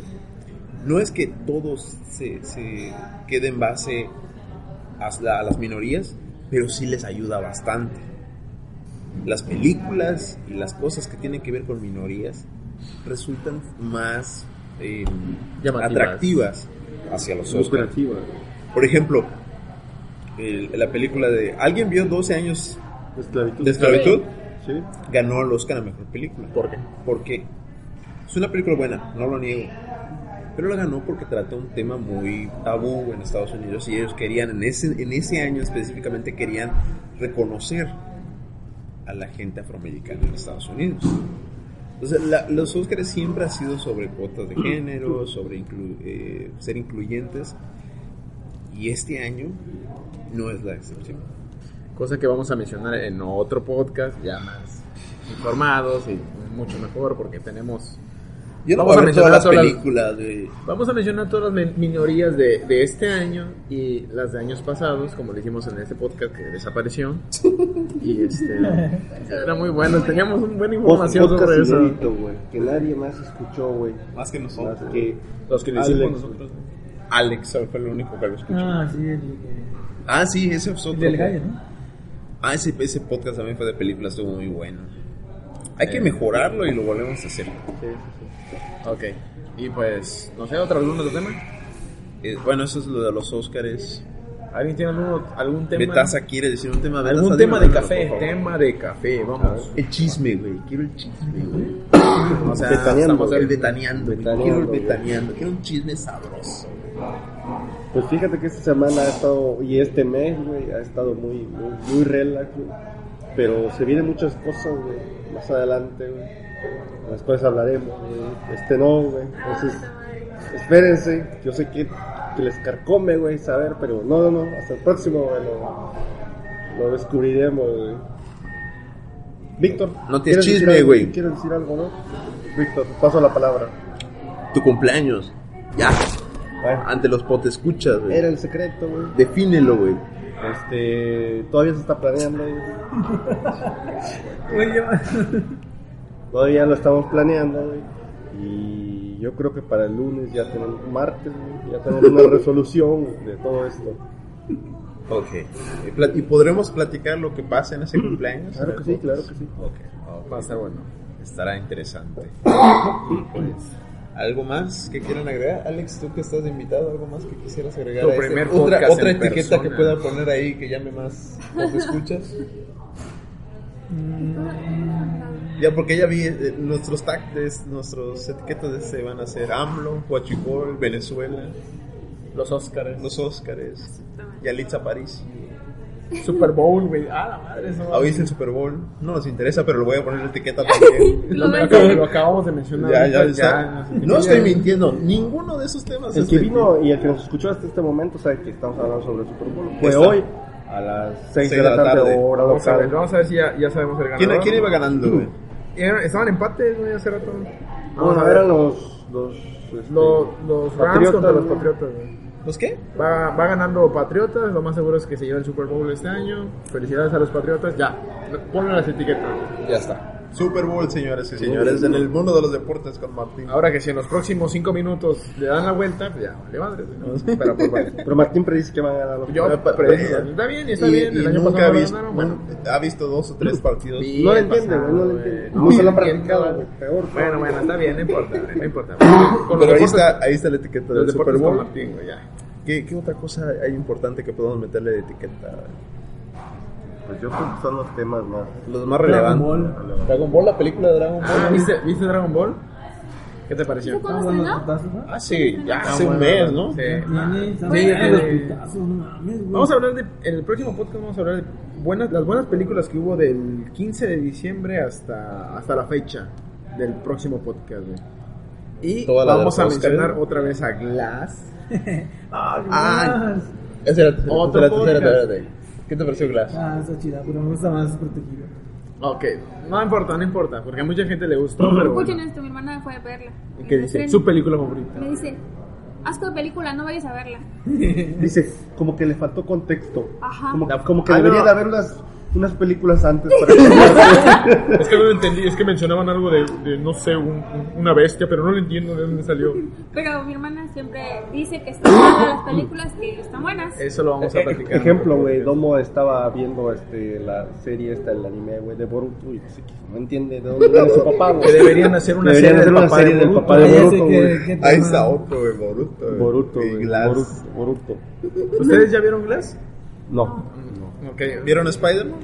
no es que todos se, se quede en base a, la- a las minorías pero sí les ayuda bastante las películas y las cosas que tienen que ver con minorías resultan más eh, Llamativas. atractivas hacia los Oscars. Por ejemplo, el- la película de ¿Alguien vio 12 años Esclavitud. de esclavitud? Sí. Ganó el Oscar a Mejor Película. ¿Por qué? Porque es una película buena, no lo niego. Pero la ganó porque trata un tema muy tabú en Estados Unidos y ellos querían, en ese, en ese año específicamente, querían reconocer a la gente afroamericana en Estados Unidos. Entonces, la- los Oscars siempre han sido sobre cuotas de género, sobre inclu- eh, ser incluyentes. Y este año no es la excepción. Cosa que vamos a mencionar en otro podcast, ya más informados y mucho mejor, porque tenemos. Yo no Vamos voy a mencionar las todas las- películas de... Vamos a mencionar todas las minorías de, de este año y las de años pasados, como le dijimos en este podcast que desapareció. Y este. Era muy bueno, teníamos una buena información Podcast sobre eso. inédito. Que nadie más escuchó, güey. Más que Más nosotros. que Los que hicimos nosotros. Alex fue el único que lo escuchó. Ah, sí, el, Ah, sí, ese es el otro. del gallo, ¿no? Ah, ese, ese podcast también fue de películas, estuvo muy bueno. Hay que Eh. mejorarlo y lo volvemos a hacer. Sí, sí, sí. Ok. Y pues, no sé, otro algún otro tema. Eh, bueno, eso es lo de los Óscares. ¿Alguien tiene algún, algún tema? Betaza quiere decir un tema. ¿Algún Betaza, tema de café? Tema de café, vamos. El chisme, güey. Quiero el chisme, güey. O sea, Betaneando, estamos El betaneando. Betaneando, Quiero el betaneando. Quiero un chisme sabroso. Pues fíjate que esta semana ha estado, y este mes, güey, ha estado muy, muy, muy relax, güey. Pero se vienen muchas cosas, güey, más adelante, güey. Después hablaremos, güey. Este no, güey. Entonces, espérense. Yo sé que, que les carcome, güey, saber, pero no, no, no. Hasta el próximo, güey, lo, lo descubriremos, güey. Víctor. No te ¿quieres decir chisme, güey. ¿Quieres decir algo, no? Víctor, te paso la palabra. Tu cumpleaños. Ya. Bueno, Ante los escuchas, güey. era el secreto, güey. Defínelo, güey. Este, todavía se está planeando, Todavía lo estamos planeando, güey. Y yo creo que para el lunes ya tenemos, martes, güey, ya tenemos una resolución de todo esto. Ok. Y pla- ¿Y podremos platicar lo que pasa en ese cumpleaños? Claro que sí, claro que sí. Ok. Va a estar bueno. estará interesante. Y pues, ¿algo más que quieran agregar? Alex, tú que estás invitado, ¿algo más que quisieras agregar? Tu a este? otra otra etiqueta persona. que pueda poner ahí que llame más, más escuchas. Ya, porque ya vi eh, nuestros tags, nuestros etiquetas se van a hacer AMLO, Huachicol, Venezuela, Los Oscars. los Óscares, Yalitza París. Super Bowl, güey. Ah, la madre, eso. Hoy es el Super Bowl. No nos interesa, pero le voy a poner la etiqueta también. Lo, acabamos de mencionar. ya, ya ya, No estoy mintiendo. Ninguno de esos temas El es que vino y el que nos escuchó hasta este momento sabe que estamos hablando sobre el Super Bowl. Fue hoy a las 6 de la tarde, hora Vamos a ver, vamos a ver si ya, ya sabemos el ganador. ¿Quién, quién iba ganando, güey? Estaban empates, güey, hace rato. Vamos Bueno, a ver. eran los, los, este, Los, los Rams Patriotas, contra los. Patriotas, güey. ¿Los qué? Va, va ganando Patriotas, lo más seguro es que se lleve el Super Bowl este año. Felicidades a los Patriotas. Ya, ponle las etiquetas. Ya está. Super Bowl, señores y señores, en el mundo de los deportes con Martín. Ahora que si en los próximos 5 minutos le dan la vuelta, pues ya, vale madre. Pero pues. Pero Martín predice que van a ganar los Yo predigo, pa- está bien, está y, bien. y El año nunca ha visto, ganaron, bueno, bueno. ha visto dos o tres partidos. Bien No lo entiende, pasado, no lo entiende. No, No se lo han entiendo, practicado. Peor. Bueno, bueno, está bien, no importa, no importa. Con Pero ahí deportes- está, ahí está la etiqueta los del Super deportes con Bowl. Martín. ¿Qué, ¿Qué otra cosa hay importante que podemos meterle de etiqueta? Pues yo creo que son los temas más. Los más Dragon relevantes. Ball. Dragon Ball, la película de Dragon Ball. Ah, ¿viste, ¿Viste Dragon Ball? ¿Qué te pareció? ¿Eso cuándo Ah, bueno. Ah, sí, ya Ah, hace un mes, ¿no? sí. Güey. Vamos a hablar de, en el próximo podcast vamos a hablar de buenas, las buenas películas que hubo del 15 de diciembre hasta, hasta la fecha del próximo podcast, güey. Y vamos a mencionar otra vez a Glass. Ah, Ah, más. Espérate, espérate, espérate, espérate. ¿Qué te pareció Glass? Ah, está chida, pero me gusta más protegido. Ok, no importa, no importa, porque a mucha gente le gustó, pero Escuchen bueno. esto, mi hermana fue a verla. ¿Qué dice? Su película favorita. Me dice, asco de película, no vayas a verla. Dice, como que le faltó contexto. Ajá. Como, como que Ah, debería no. de haber unas, unas películas antes para Es que no lo entendí, es que mencionaban algo de, de, no sé, un- un- una bestia, pero no lo entiendo de dónde salió. Pero mi hermana siempre dice que están buenas las películas, que están buenas. Eso lo vamos a platicar. Ejemplo, güey, Domo estaba viendo este, la serie esta, el anime, güey, de Boruto y dice que no entiende de dónde viene su papá, güey. Que deberían hacer una Deberían serie hacer del una papá serie de del Boruto. papá de Boruto, güey. Ahí está otro, güey, Boruto. Boruto, Glass. Boruto, Boruto. ¿Ustedes ya vieron Glass? No, Ok. ¿Vieron Spider-Man?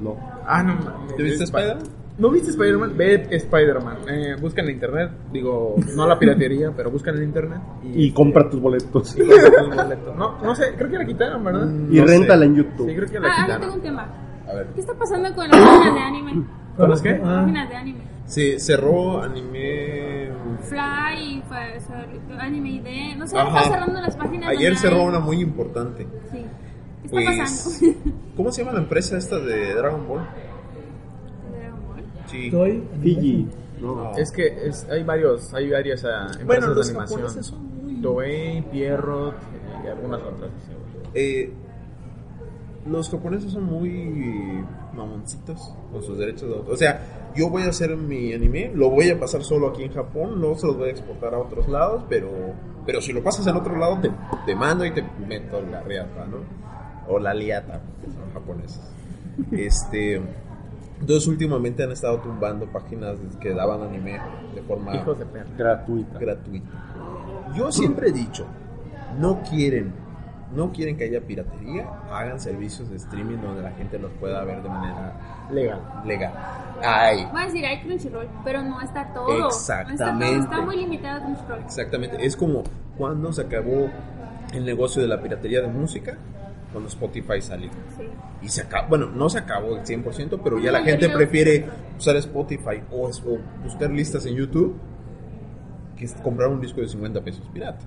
no. Ah, no. ¿Te viste Spider-Man? ¿No viste Spider-Man? Ve Spider-Man. Eh, busca en internet. Digo, no la piratería, pero busca en el internet. Y compra tus boletos. y compra tus boletos. No, no sé, creo que la quitaron, ¿verdad? Y No réntala sé. en Sí, YouTube. creo que la Ah, quitaron. tengo un tema. A ver. ¿Qué está pasando con las páginas de anime? ¿Con las qué? Ah, Páginas de anime. Se cerró anime. Fly, fue- Anime ID, no sé, Ajá. está cerrando las páginas. Ayer cerró hay- una muy importante. Sí. ¿Qué está Pues. pasando? ¿Cómo se llama la empresa esta de Dragon Ball? Dragon Ball. Sí. Soy Fiji. No. No. Es que es, hay varios, hay varias ah, empresas Bueno, los de animación. son muy. Toei, Pierrot y algunas otras. Eh, los japoneses son muy mamoncitos con sus derechos de autor. O sea, yo voy a hacer mi anime, lo voy a pasar solo aquí en Japón, luego se los voy a exportar a otros lados, pero, pero si lo pasas en otro lado te, te mando y te meto la riata, ¿no? O la liata, porque son japoneses. Este, entonces últimamente han estado tumbando páginas que daban anime de forma Hijos de perra. Gratuita. gratuita. Yo siempre he dicho, no quieren, no quieren que haya piratería, hagan servicios de streaming donde la gente los pueda ver de manera Legal. legal. Ay, Voy a decir, hay Crunchyroll, pero no está todo. No está, todo, Exactamente. está muy limitado Crunchyroll. exactamente. Es como cuando se acabó el negocio de la piratería de música, cuando Spotify salió. Sí. Y se acabó, bueno, no se acabó el 100%, pero ya La gente prefiere usar Spotify o, o buscar listas en YouTube que es comprar un disco de 50 pesos pirata.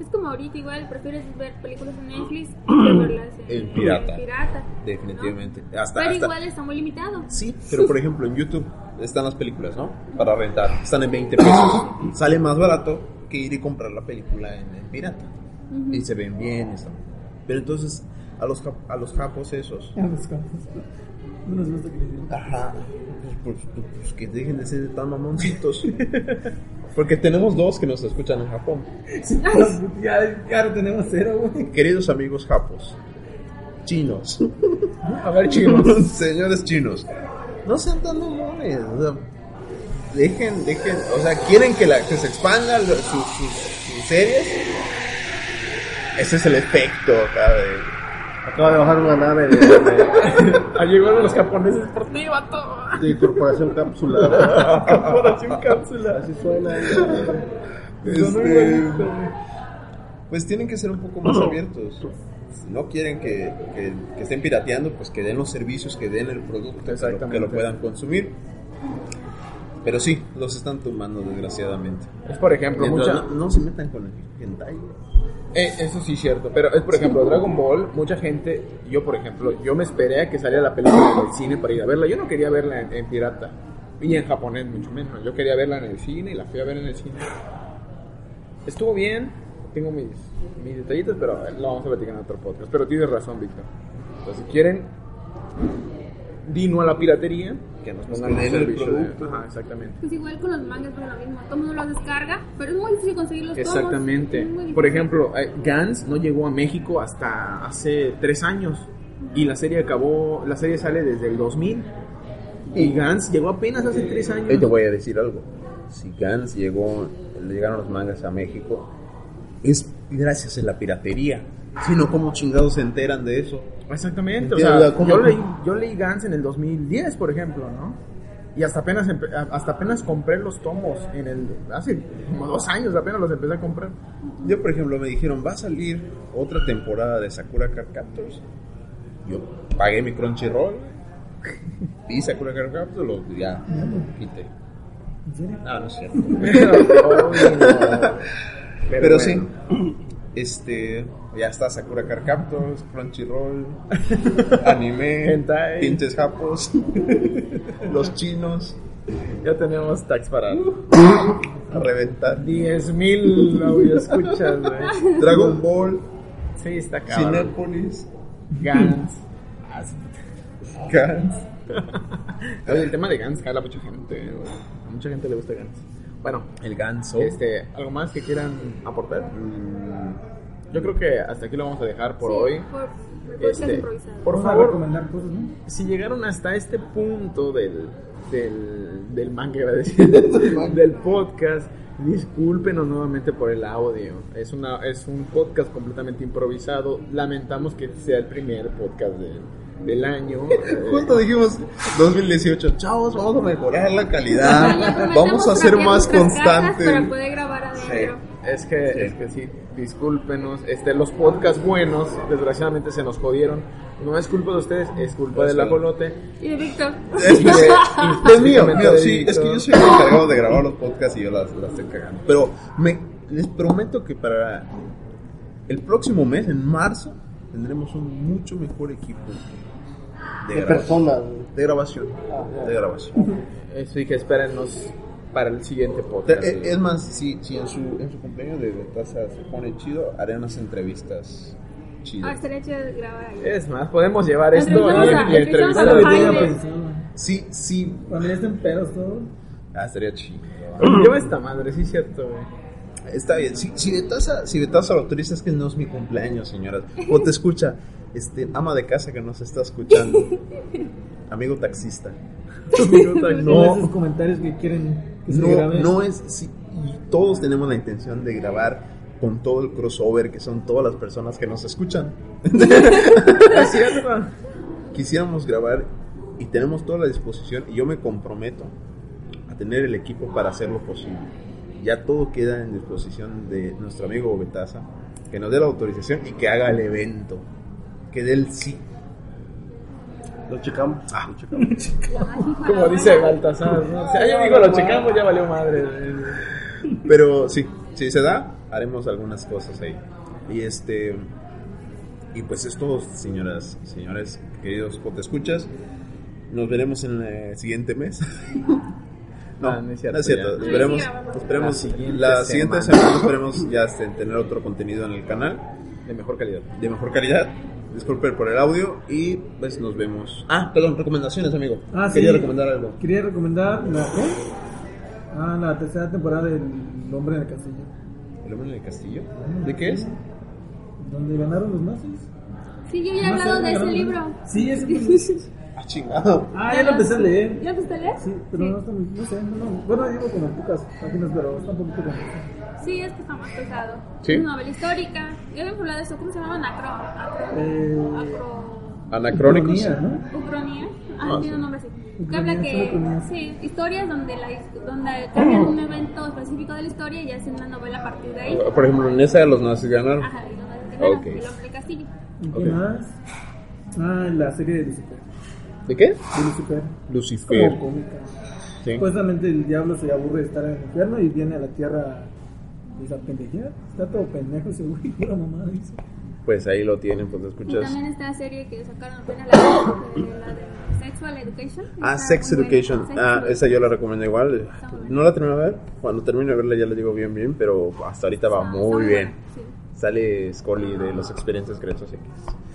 Es como ahorita igual, prefieres ver películas en Netflix que verlas en, En pirata. en pirata, Definitivamente. ¿no? Hasta, Pero hasta- igual está muy limitado. Sí, pero por ejemplo en YouTube están las películas, ¿no? Para rentar. Están en 20 pesos. Sale más barato que ir y comprar la película en, en pirata. Ujú. Y se ven bien. y están- Pero entonces a los, a los japos esos... a los campos. No nos gusta que les digan. Ajá. Pues, pues- pues que dejen de ser tan mamoncitos. Porque tenemos dos que nos escuchan en Japón. Ya, ya ahora tenemos cero, güey. Queridos amigos japos. Chinos. A ver, chicos. Señores chinos. No sean tan mamones. o sea, dejen, dejen, o sea, quieren que, la, que se expanda sus, sus, sus series. Ese es el efecto acá de... Acaba de bajar una nave de, de, Ah, Llegaron los japoneses por ti, vato. de Corporación Cápsula. Corporación cápsula. Así suena. Este, pues tienen que ser un poco más abiertos. Si no quieren que, que- que estén pirateando, pues que den los servicios, que den el producto, que lo, Exactamente. que lo puedan consumir. Pero sí, los están tomando desgraciadamente. Es por ejemplo, Mientras mucha... no, no se metan con el hentai. Eh, eso sí es cierto, pero es por ejemplo Dragon Ball, mucha gente, yo por ejemplo, yo me esperé a que saliera la película en el cine para ir a verla, yo no quería verla en, en pirata, y en japonés mucho menos, yo quería verla en el cine y la fui a ver en el cine. Estuvo bien, tengo mis, mis detallitos, pero lo vamos a platicar en otro podcast, pero tienes razón Víctor. Entonces si quieren, dino a la piratería, que nos pongan que el servicio de- producto. Ajá, exactamente. Pues igual con los mangas pasa lo mismo. Todo el mundo los descarga, pero es muy difícil conseguir los tomos. Exactamente. Difícil. Por ejemplo, eh, Gans no llegó a México hasta hace tres años y la serie acabó, la serie sale desde el 2000 y Gans llegó apenas hace tres años. Yo te voy a decir algo. Si Gans llegó, le llegaron los mangas a México, es gracias a la piratería. Si no, ¿cómo chingados se enteran de eso? Exactamente. O Entiendo, sea, ¿cómo? yo leí, yo leí Gans en el 2010, por ejemplo, ¿no? Y hasta apenas hasta apenas compré los tomos en el hace como dos años apenas los empecé a comprar. Yo, por ejemplo, me dijeron, va a salir otra temporada de Sakura Card Captors. Yo pagué mi Crunchyroll, vi Sakura Card Captors, lo ya quité. ¿En serio? No, no es cierto. Pero, obvio, no. Pero, bueno. sí, este, ya está Sakura Card Captors, Crunchyroll, anime, Hentai. pinches japos, los chinos, Ya tenemos tax para a reventar. 10 mil audio escuchas, güey. Dragon Ball, Sí, está cabrón. Cinépolis, Gans. Gans. Oye, el tema de Gans jala a mucha gente, güey. A mucha gente le gusta Gans. Bueno, El ganso. este, ¿algo más que quieran aportar? Mm, Yo creo que hasta aquí lo vamos a dejar por Sí, hoy. Por, por Este, por favor, recomendar cosas, ¿no? si llegaron hasta este punto del, del, del manga, del podcast, discúlpenos nuevamente por el audio. Es, una, es un podcast completamente improvisado. Lamentamos que sea el primer podcast del, del año. Justo dijimos 2018, chavos, vamos a mejorar la calidad, vamos a ser más constantes. Para poder grabar adentro. Es que, es que sí, discúlpenos. Este, los podcasts buenos, desgraciadamente se nos jodieron. No es culpa de ustedes, es culpa del ajolote. Y de Víctor. Es, Y de- es mío, mío, de sí, es que yo soy el encargado de grabar los podcasts y yo las, las estoy cagando. Pero me, les prometo que para el próximo mes, en marzo, tendremos un mucho mejor equipo de, De grabación. personas. De grabación. De grabación. Eso y que espérennos para el siguiente Te- podcast. eh, Es más, si, si en, su, en su cumpleaños de taza se pone chido, haré unas entrevistas Ah, chidas. estaría chido grabar ahí. Es más, podemos llevar esto y, a- y Ah, entrevistar pensado. Sí, sí. Cuando ya estén pedos todos. Ah, estaría chido. Lleva esta madre, sí es cierto, güey. Está bien. Si, si de taza, si de taza lo autoriza, es que no es mi cumpleaños, señoras. O te escucha, este, ama de casa que nos está escuchando. Amigo taxista. No. esos comentarios que quieren que se No, no es. sí, todos tenemos la intención de grabar con todo el crossover que son todas las personas que nos escuchan. Es cierto. Quisiéramos grabar y tenemos toda la disposición y yo me comprometo a tener el equipo para hacerlo posible. Ya todo queda en disposición de nuestro amigo Betaza, que nos dé la autorización y que haga el evento, que dé el sí. Lo checamos. Ah. Lo checamos. Como dice Baltasar, ¿no? Si alguien dijo lo checamos, ya valió madre. Pero sí, si se da, haremos algunas cosas ahí. Y este y pues es todo, señoras y señores, queridos escuchas. Nos veremos en el siguiente mes. No, Ah, no es cierto, no es cierto. ya. Esperemos, esperemos La siguiente la siguiente semana. semana esperemos ya tener otro contenido en el canal De mejor calidad. de mejor calidad. Disculpen por el audio y pues nos vemos. Ah, perdón, recomendaciones, amigo. Ah, sí. Quería recomendar algo. Quería recomendar la, ¿qué? Ah, la tercera temporada del Hombre en el Castillo. ¿El hombre en el castillo? ¿De qué es? Donde ganaron los nazis. Sí, yo ya he hablado de ese libro. Sí, ese Ah, chingado. Ah, ya lo empecé a leer. ¿Ya empezaste a leer? Sí, pero no está muy, no sé, no, no. Bueno, llevo como pocas páginas, pero está un poquito confuso. Sí, es que está más pesado. ¿Sí? Es una novela histórica. Ya habíamos hablado de eso. ¿Cómo se llama? Acro. Acro. Eh, Acro. Anacrónicos. Ucronía, ¿no? Ucronía. Ah, Ah, tiene sí. un nombre así. Que habla que. Sí, historias donde, la, donde cambian un evento específico de la historia y hacen una novela a partir de ahí. Por ejemplo, en esa los nazis ganaron. Ajá, y donde se gana Ok. el hombre del castillo. ¿Y qué más? Ah, la serie de Lucifer. ¿De qué? De Lucifer. Lucifer. como cómica. Sí. Supuestamente el diablo se aburre de estar en el infierno y viene a la tierra pues, a pendejear. Está todo pendejo ese güey, pura mamada dice. Pues ahí lo tienen, pues lo Y escuchas. también está la serie que sacaron apenas la de, la de Sexual Education. Ah, Sex buena. Education. Sex Ah, Education. esa yo la recomiendo igual. Muy No la termino de ver. Cuando termine de verla ya la digo bien, bien. Pero hasta ahorita va muy bien. Sí, Sale Scully de los experiencias Creatos X.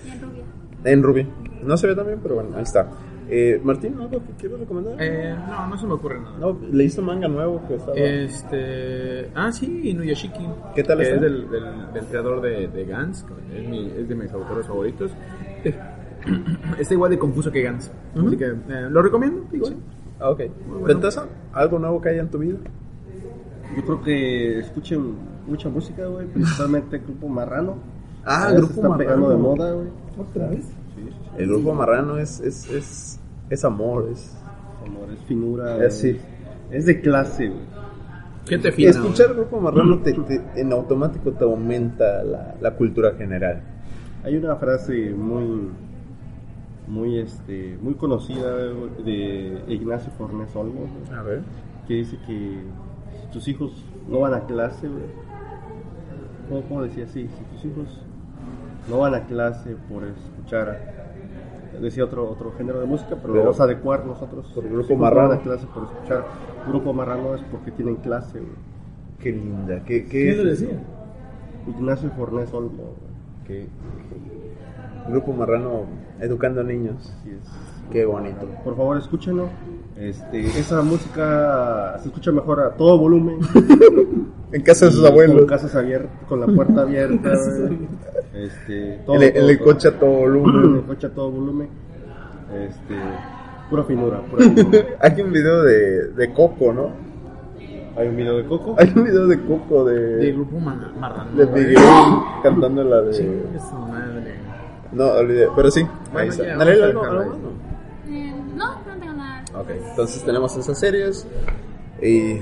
bien rubia. En Ruby. No se ve tan bien, pero bueno, ahí está. Eh, Martín, ¿algo que quieres recomendar? Eh, no, no se me ocurre nada. No, leíste un manga nuevo que estaba. Este. Ah, sí, Inuyashiki. ¿Qué tal está? Es del, del, del creador de, de Gans. Es, mi- es de mis autores favoritos. Eh, Está igual de confuso que Gans. Así que eh, lo recomiendo. Igual. Ah, ok. bueno. ¿Ventaza? ¿Algo nuevo que haya en tu vida? Yo creo que escuchen mucha música, güey, principalmente el grupo Marrano. Ah, el se grupo está pegando Marrano. de moda, güey. ¿Otra vez? El grupo marrano es, es, es, es amor. Es... Amor, es finura. Eh, es- sí. Es de clase, güey. Gente fina. Escuchar el grupo marrano te, te- en automático te aumenta la, la cultura general. Hay una frase muy muy este muy conocida de Ignacio Fornés Olmos güey, A ver. que dice que si tus hijos no van a clase, güey. ¿Cómo, cómo decía así? Si tus hijos no van a clase por escuchar decía otro otro género de música, pero, vamos a adecuar nosotros. Por grupo hijos marrano. No van a clase por escuchar grupo marrano es porque tienen clase, güey. Qué linda. Qué, qué, ¿Quién lo decía? Ignacio Fornés qué- Grupo marrano educando a niños. Es. Qué bonito. Por favor, escúchenlo. Este, esa música se escucha mejor a todo volumen. En casa de sus abuelos. Con casas abiertas, con la puerta abierta. este, todo, En el, en el todo, coche a todo todo. En el volumen. coche a todo volumen. Este, pura finura, pura finura. Hay un video de, de Coco, ¿no? Hay un video de Coco. Hay un video de Coco de, De grupo ma- marrano. de. Miguel cantando la de. Chingue su madre. No, olvidé, pero sí, ahí Bueno, está. ya, Dale, algo, ahí. Eh, no, no tengo. Ok, entonces tenemos esas series. Y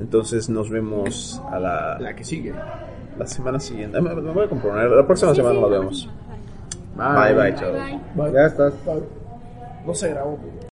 entonces nos vemos a la, La que sigue. la semana siguiente. Me, me voy a componer. La próxima Sí, semana sí, nos vemos. Bye, bye, chao. Bye, bye. Bye. Ya estás. No se grabó.